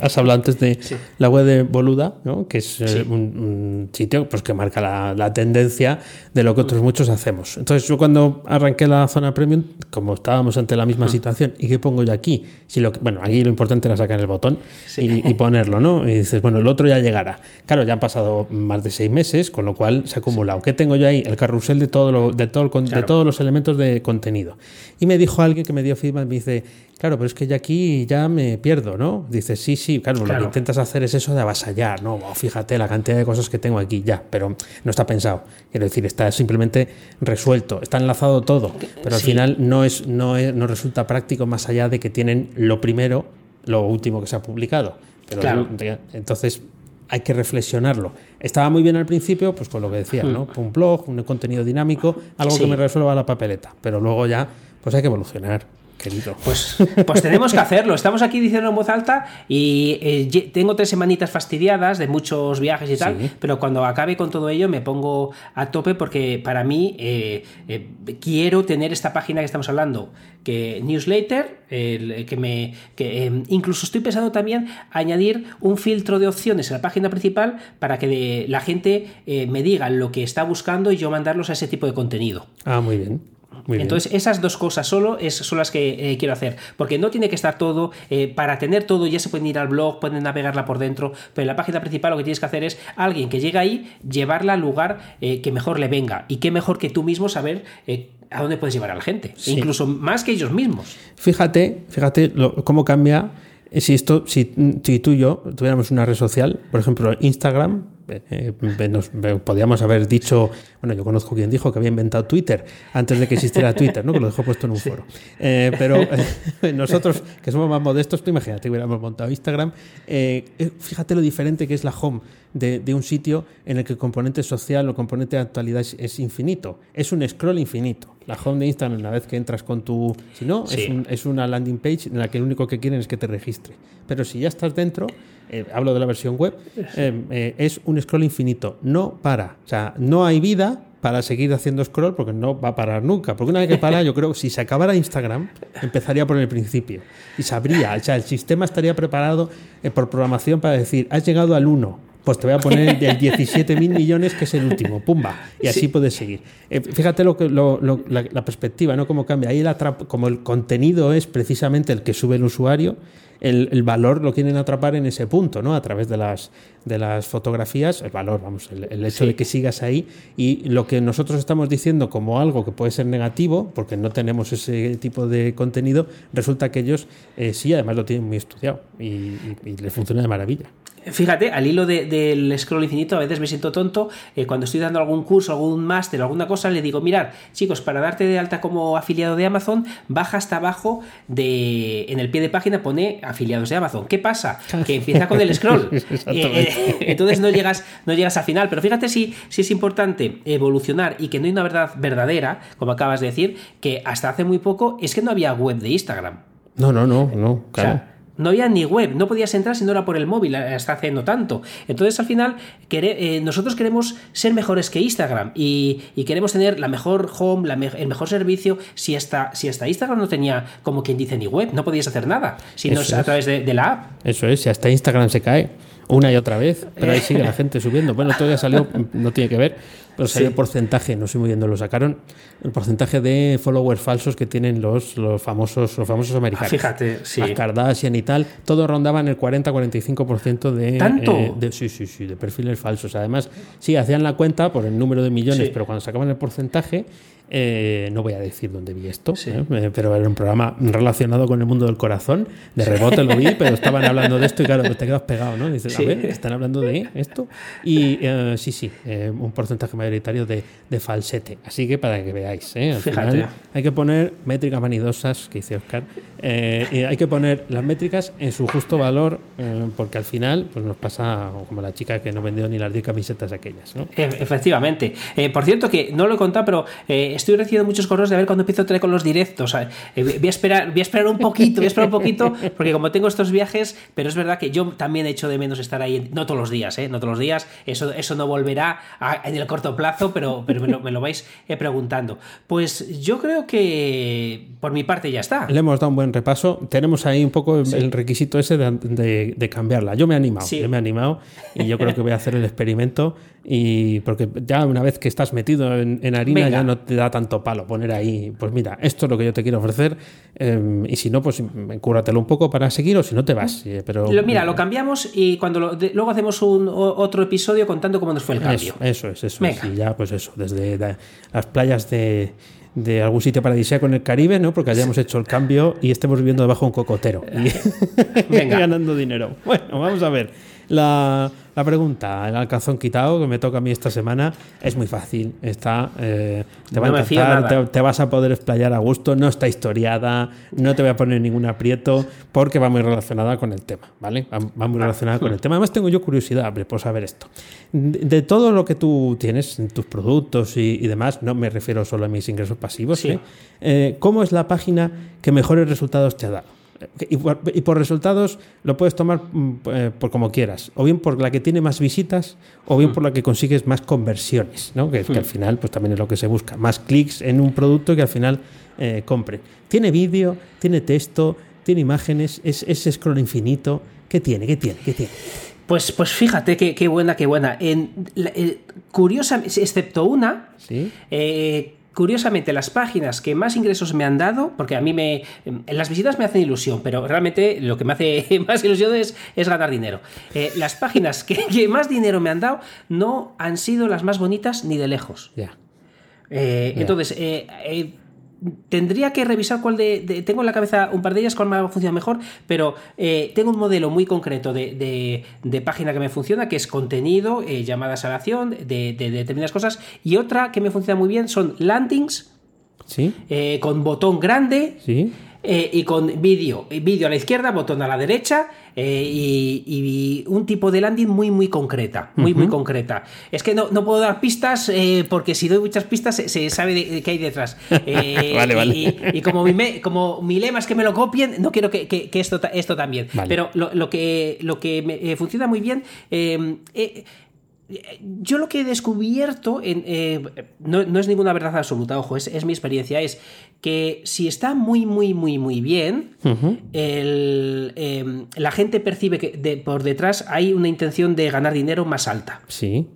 has hablado antes de la web de Boluda, ¿no? que es un, sitio pues, que marca la, tendencia de lo que otros muchos hacemos. Entonces, yo cuando arranqué la zona premium, como estábamos ante la misma situación, ¿y qué pongo yo aquí? Si lo, bueno, aquí lo importante era sacar el botón y, ponerlo, ¿no? Y dices, bueno, el otro ya llegará. Claro, ya han pasado más de seis meses, con lo cual se ha acumulado. ¿Qué tengo yo ahí? El carrusel de, todo lo, de, todo de todos los elementos de contenido. Y me dijo alguien que me dio feedback, me dice, Claro, pero es que ya aquí ya me pierdo, ¿no? Dices, sí, sí, claro, lo que intentas hacer es eso de avasallar, ¿no? fíjate la cantidad de cosas que tengo aquí, ya, pero no está pensado. Quiero decir, está simplemente resuelto, está enlazado todo, pero al final no, es, no, no resulta práctico más allá de que tienen lo primero, lo último que se ha publicado. Pero entonces hay que reflexionarlo. Estaba muy bien al principio, pues con lo que decía, ¿no? Un blog, un contenido dinámico, algo que me resuelva la papeleta, pero luego ya, pues hay que evolucionar. Pues, pues tenemos que hacerlo. Estamos aquí diciendo en voz alta y eh, tengo tres semanitas fastidiadas de muchos viajes y tal, pero cuando acabe con todo ello me pongo a tope porque para mí eh, eh, quiero tener esta página que estamos hablando, que newsletter, que me, que, incluso estoy pensando también añadir un filtro de opciones en la página principal para que la gente me diga lo que está buscando y yo mandarlos a ese tipo de contenido. Ah, muy bien. Entonces, esas dos cosas solo es, son las que eh, quiero hacer. Porque no tiene que estar todo. Eh, para tener todo, ya se pueden ir al blog, pueden navegarla por dentro. Pero en la página principal lo que tienes que hacer es alguien que llega ahí, llevarla al lugar eh, que mejor le venga. Y qué mejor que tú mismo saber a dónde puedes llevar a la gente. Incluso más que ellos mismos. Fíjate, fíjate cómo cambia. Si esto, si, si tú y yo tuviéramos una red social, por ejemplo, Instagram, eh, podríamos haber dicho, bueno, yo conozco quien dijo que había inventado Twitter antes de que existiera Twitter, ¿no? que lo dejó puesto en un foro. Eh, pero eh, nosotros, que somos más modestos, pues imagínate, hubiéramos montado Instagram. fíjate lo diferente que es la home de, un sitio en el que el componente social o componente de actualidad es, infinito. Es un scroll infinito. La home de Instagram, una vez que entras con tu... Si no, es, es una landing page en la que lo único que quieren es que te registre. Pero si ya estás dentro eh, hablo de la versión web, eh, eh, es un scroll infinito, no para. O sea, no hay vida para seguir haciendo scroll porque no va a parar nunca. Porque una vez que para, yo creo que si se acabara Instagram, empezaría por el principio. Y sabría, o sea, el sistema estaría preparado eh, por programación para decir, has llegado al 1, pues te voy a poner el 17 mil millones, que es el último, pumba, y así puedes seguir. Eh, fíjate lo que, lo, lo, la, la, perspectiva, ¿no? Cómo cambia. Ahí el como el contenido es precisamente el que sube el usuario, el, el, valor lo quieren atrapar en ese punto, ¿no? A través de las, de las fotografías, el valor, vamos, el, el hecho sí. de que sigas ahí y lo que nosotros estamos diciendo como algo que puede ser negativo, porque no tenemos ese tipo de contenido, resulta que ellos eh, sí, además lo tienen muy estudiado y, y, y les funciona de maravilla. Fíjate, al hilo de, del scroll infinito, a veces me siento tonto. Eh, cuando estoy dando algún curso, algún máster, alguna cosa, le digo: Mirad, chicos, para darte de alta como afiliado de Amazon, baja hasta abajo de. En el pie de página pone afiliados de Amazon. ¿Qué pasa? Que empieza con el scroll. eh, eh, entonces no llegas, no llegas al final. Pero fíjate si, si es importante evolucionar y que no hay una verdad verdadera, como acabas de decir, que hasta hace muy poco es que no había web de Instagram. No, no, no, no, claro. O sea, no había ni web, no podías entrar si no era por el móvil, hasta hace no tanto. Entonces, al final, eh, nosotros queremos ser mejores que Instagram y, y queremos tener la mejor home, la me el mejor servicio. Si hasta, si hasta Instagram no tenía, como quien dice, ni web, no podías hacer nada, si no es a través de, de la app. Eso es, si hasta Instagram se cae una y otra vez, pero ahí sigue la gente subiendo. Bueno, todavía salió, no tiene que ver, pero salió sí. porcentaje, no sé muy bien dónde lo sacaron, el porcentaje de followers falsos que tienen los, los famosos los famosos americanos. Fíjate, sí. Las Kardashian y tal, todo rondaba en el 40-45% de, ¿Tanto? Eh, de, sí, sí, sí, de perfiles falsos. Además, sí, hacían la cuenta por el número de millones, sí. pero cuando sacaban el porcentaje, eh, no voy a decir dónde vi esto, sí. eh, pero era un programa relacionado con el mundo del corazón. De rebote lo vi, pero estaban hablando de esto y claro, te quedas pegado, ¿no? Dices, sí. a ver, están hablando de esto. Y uh, sí, sí, eh, un porcentaje mayoritario de, de, falsete. Así que para que veáis, ¿eh? al Fíjate. final hay que poner métricas vanidosas, que dice Oscar, eh, hay que poner las métricas en su justo valor, porque al final pues nos pasa como la chica que no vendió ni las 10 camisetas aquellas, ¿no? E, Efectivamente. por cierto, que no lo he contado, pero estoy recibiendo muchos correos de ver cuando empiezo a traer con los directos. Eh, voy, a esperar, voy a esperar un poquito, voy a esperar un poquito, porque como tengo estos viajes, pero es verdad que yo también he hecho de menos estar ahí, no todos los días, ¿eh? no todos los días, eso, eso no volverá a, en el corto plazo, pero, pero me, lo, me lo vais eh, Pues yo creo que por mi parte ya está. Le hemos dado un buen repaso. Tenemos ahí un poco sí. el requisito ese de, de, de, cambiarla. Yo me he animado, sí. yo me he animado y yo creo que voy a hacer el experimento y porque ya una vez que estás metido en, en harina Venga. ya no te da tanto palo poner ahí, pues mira, esto es lo que yo te quiero ofrecer eh, y si no, pues cúratelo un poco para seguir o si no te vas. Eh, pero lo, Mira, lo cambiamos y cuando lo, de, luego hacemos un otro episodio contando cómo nos fue el cambio. Eso, eso es, eso Venga. es. Y ya, pues eso, desde la, las playas de de algún sitio paradisíaco en el Caribe, ¿no? Porque hayamos hecho el cambio y estemos viviendo debajo de un cocotero y ganando dinero. Bueno, vamos a ver. La, la, pregunta, el alcazón quitado que me toca a mí esta semana, es muy fácil. Está, eh, te no va a encantar, te, te, vas a poder explayar a gusto, no está historiada, no te voy a poner ningún aprieto, porque va muy relacionada con el tema, ¿vale? Va muy relacionada con el tema. Además, tengo yo curiosidad por saber esto. De, de todo lo que tú tienes en tus productos y, y, demás, no me refiero solo a mis ingresos pasivos, sí. ¿eh? Eh, ¿cómo es la página que mejores resultados te ha dado? Y por, y por, resultados lo puedes tomar eh, por como quieras, o bien por la que tiene más visitas, o bien mm. por la que consigues más conversiones, ¿no? que, mm. que, al final pues también es lo que se busca, más clics en un producto que al final eh, compre. Tiene vídeo, tiene texto, tiene imágenes, es, es scroll infinito. ¿Qué tiene? ¿Qué tiene? ¿Qué tiene? Pues, pues fíjate qué, buena, qué buena. En, eh, curiosa, excepto una, ¿Sí? eh, curiosamente, las páginas que más ingresos me han dado, porque a mí me. Las visitas me hacen ilusión, pero realmente lo que me hace más ilusión es, es ganar dinero. Eh, las páginas que, que, más dinero me han dado no han sido las más bonitas ni de lejos. Ya. Yeah. Eh, yeah. Entonces, eh, tendría que revisar cuál de, de, Tengo en la cabeza un par de ellas, cuál me ha funcionado mejor, pero eh, tengo un modelo muy concreto de, de, de, página que me funciona, que es contenido, eh, llamadas a la acción, de, determinadas cosas, y otra que me funciona muy bien son landings. ¿Sí? Eh, con botón grande. ¿Sí? Y con vídeo, vídeo a la izquierda, botón a la derecha eh, y, y, un tipo de landing muy muy concreta, muy uh -huh. muy concreta. Es que no, no puedo dar pistas eh, porque si doy muchas pistas se, se sabe de, de qué hay detrás. Eh, vale, vale. Y, y, como, mi me, como mi lema es que me lo copien, no quiero que, que, que esto, esto también. Vale. Pero lo, lo, que, lo que me, funciona muy bien yo lo que he descubierto, en, eh, no, no, es ninguna verdad absoluta, ojo, es, es, mi experiencia, es que si está muy, muy, muy, muy bien, uh -huh. el, eh, la gente percibe que de, por detrás hay una intención de ganar dinero más alta. Sí.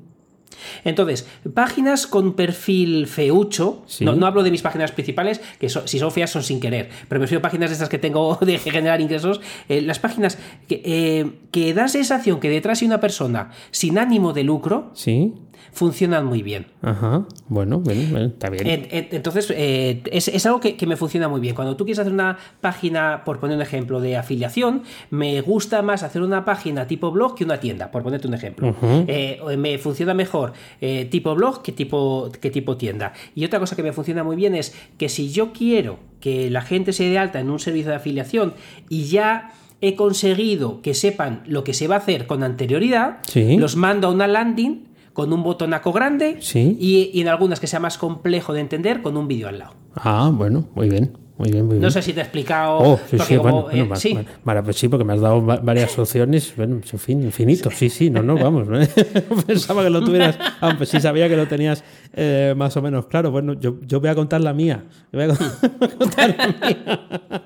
Entonces, páginas con perfil feucho, sí. no, no, hablo de mis páginas principales, que so, si son feas son sin querer, pero me refiero a páginas de estas que tengo de generar ingresos, eh, las páginas que, eh, que da sensación que detrás hay una persona sin ánimo de lucro, sí funcionan muy bien. Ajá, bueno, bueno, bueno está bien. Entonces, eh, es, es, algo que, que, me funciona muy bien. Cuando tú quieres hacer una página, por poner un ejemplo, de afiliación, me gusta más hacer una página tipo blog que una tienda, por ponerte un ejemplo. Uh -huh. eh, me funciona mejor eh, tipo blog que tipo, que tipo tienda. Y otra cosa que me funciona muy bien es que si yo quiero que la gente se dé alta en un servicio de afiliación y ya he conseguido que sepan lo que se va a hacer con anterioridad, sí. los mando a una landing con un botonaco grande sí. y, y, en algunas que sea más complejo de entender con un vídeo al lado. Ah, bueno, muy bien. Muy bien, muy bien. No sé si te he explicado. Oh, sí, sí, como, bueno, eh, bueno, sí. Vale, pues sí, porque me has dado varias opciones, bueno, en fin, infinito. Sí, sí, no, no, vamos. ¿no? Pensaba que lo tuvieras, aunque pues sí sabía que lo tenías eh, más o menos claro. Bueno, yo, yo voy a contar la mía. Voy a contar la mía.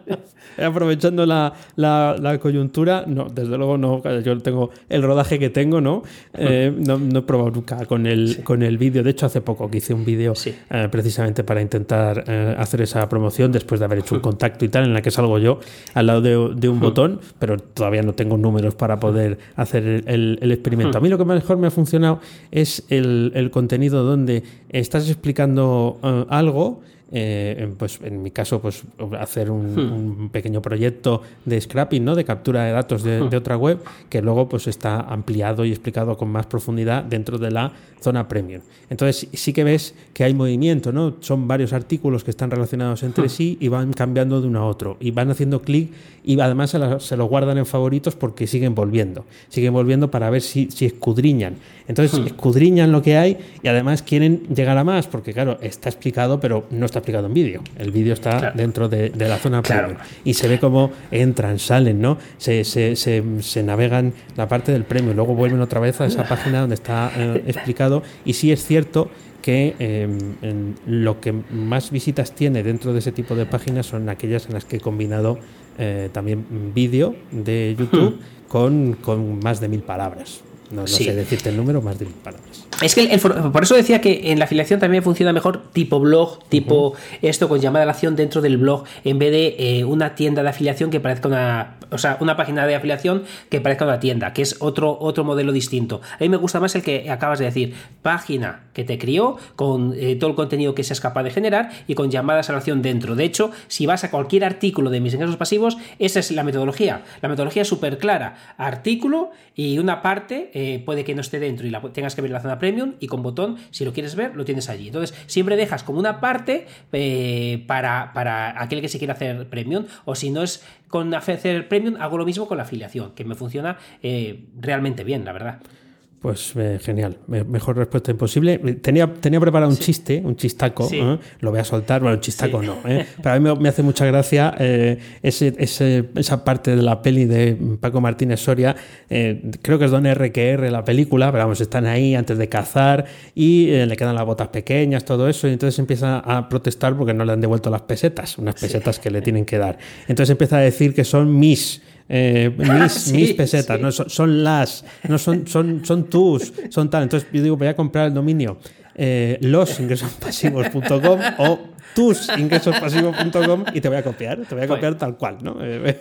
Aprovechando la, la, la, coyuntura, no, desde luego no, yo tengo el rodaje que tengo, ¿no? Eh, no, no, he probado nunca con el, sí. con el vídeo. De hecho, hace poco que hice un vídeo sí. eh, precisamente para intentar eh, hacer esa promoción después de haber hecho un contacto y tal, en la que salgo yo al lado de, de un botón, pero todavía no tengo números para poder hacer el, el experimento. A mí lo que mejor me ha funcionado es el, el contenido donde estás explicando algo eh, pues en mi caso, pues hacer un, hmm. un, pequeño proyecto de scrapping, ¿no? De captura de datos de, hmm. de, otra web, que luego pues está ampliado y explicado con más profundidad dentro de la zona premium. Entonces sí que ves que hay movimiento, ¿no? Son varios artículos que están relacionados entre hmm. sí y van cambiando de uno a otro y van haciendo clic y además se, la, se, lo guardan en favoritos porque siguen volviendo, siguen volviendo para ver si, si escudriñan. Entonces escudriñan lo que hay y además quieren llegar a más porque claro, está explicado pero no está explicado en vídeo. El vídeo está claro. dentro de, de, la zona claro. premium y se ve cómo entran, salen, ¿no? Se, se, se, se, navegan la parte del premio, luego vuelven otra vez a esa página donde está eh, explicado y sí es cierto que eh, lo que más visitas tiene dentro de ese tipo de páginas son aquellas en las que he combinado eh, también vídeo de YouTube hmm. con, con más de mil palabras. No, no sí. sé decirte el número, más de mil palabras. Es que el, el, por eso decía que en la afiliación también funciona mejor tipo blog, tipo uh -huh. esto con llamada a la acción dentro del blog, en vez de eh, una tienda de afiliación que parezca una, o sea, una página de afiliación que parezca una tienda, que es otro, otro modelo distinto. A mí me gusta más el que acabas de decir, página que te crió con eh, todo el contenido que seas capaz de generar y con llamadas a la acción dentro. De hecho, si vas a cualquier artículo de mis ingresos pasivos, esa es la metodología. La metodología es súper clara. Artículo y una parte eh, puede que no esté dentro y tengas que ver la zona premium y con botón, si lo quieres ver, lo tienes allí. Entonces, siempre dejas como una parte eh, para, para aquel que se quiera hacer premium o si no es con hacer premium, hago lo mismo con la afiliación, que me funciona eh, realmente bien, la verdad. Pues eh, genial, mejor respuesta imposible. Tenía, tenía preparado un sí. chiste, un chistaco, sí. ¿eh? lo voy a soltar, bueno, un chistaco sí. no, ¿eh? pero a mí me, me, hace mucha gracia eh, ese, ese, esa parte de la peli de Paco Martínez Soria, creo que es Don RQR la película, pero vamos, están ahí antes de cazar y le quedan las botas pequeñas, todo eso, y entonces empieza a protestar porque no le han devuelto las pesetas, unas pesetas que le tienen que dar. Entonces empieza a decir que son mis eh, mis, sí, mis, pesetas, sí. no son, son, las, no son, son, son tus, son tal. Entonces yo digo, voy a comprar el dominio eh, losingresospasivos.com o tusingesospasivos.com y te voy a copiar, te voy a copiar pues, tal cual, ¿no? Eh,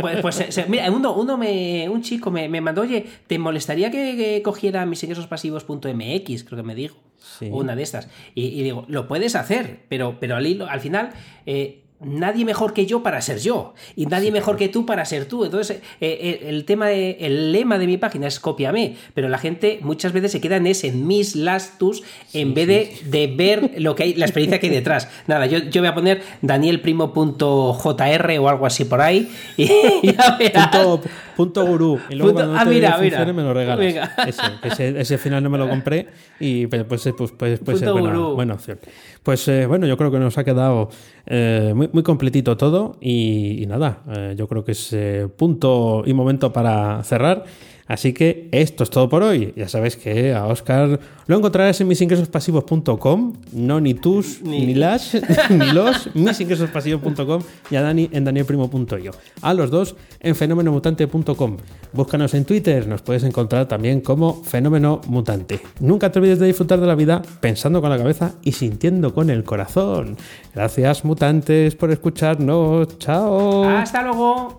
pues, pues se, mira, uno, uno me, un chico me, me, mandó, oye, ¿te molestaría que, que cogiera misingresospasivos.mx? Creo que me dijo. Sí. Una de estas. Y, y, digo, lo puedes hacer, pero, pero al, al final eh, nadie mejor que yo para ser yo y nadie sí, mejor que tú para ser tú. Entonces, eh, el tema de, el lema de mi página es cópiame, pero la gente muchas veces se queda en ese, en mis, las, tus, en sí, vez de, sí. de, ver lo que hay, la experiencia que hay detrás. Nada, yo, yo voy a poner danielprimo.jr o algo así por ahí y ya verás. Punto, punto gurú. Y luego punto, ah, mira, mira. me lo regalas. Ese, ese, ese, final no me lo compré y pues, pues, pues, pues, pues es buena, buena, opción. Pues eh, bueno, yo creo que nos ha quedado eh, muy, muy, completito todo y, nada, eh, yo creo que es eh, punto y momento para cerrar. Así que esto es todo por hoy. Ya sabes que a Oscar lo encontrarás en misingresospasivos.com, no ni tus, ni, las, ni los, misingresospasivos.com y a Dani en danielprimo.io. A los dos en fenomenomutante.com. Búscanos en Twitter, nos puedes encontrar también como Fenómeno Mutante. Nunca te olvides de disfrutar de la vida pensando con la cabeza y sintiendo con el corazón. Gracias, mutantes, por escucharnos. Chao. Hasta luego.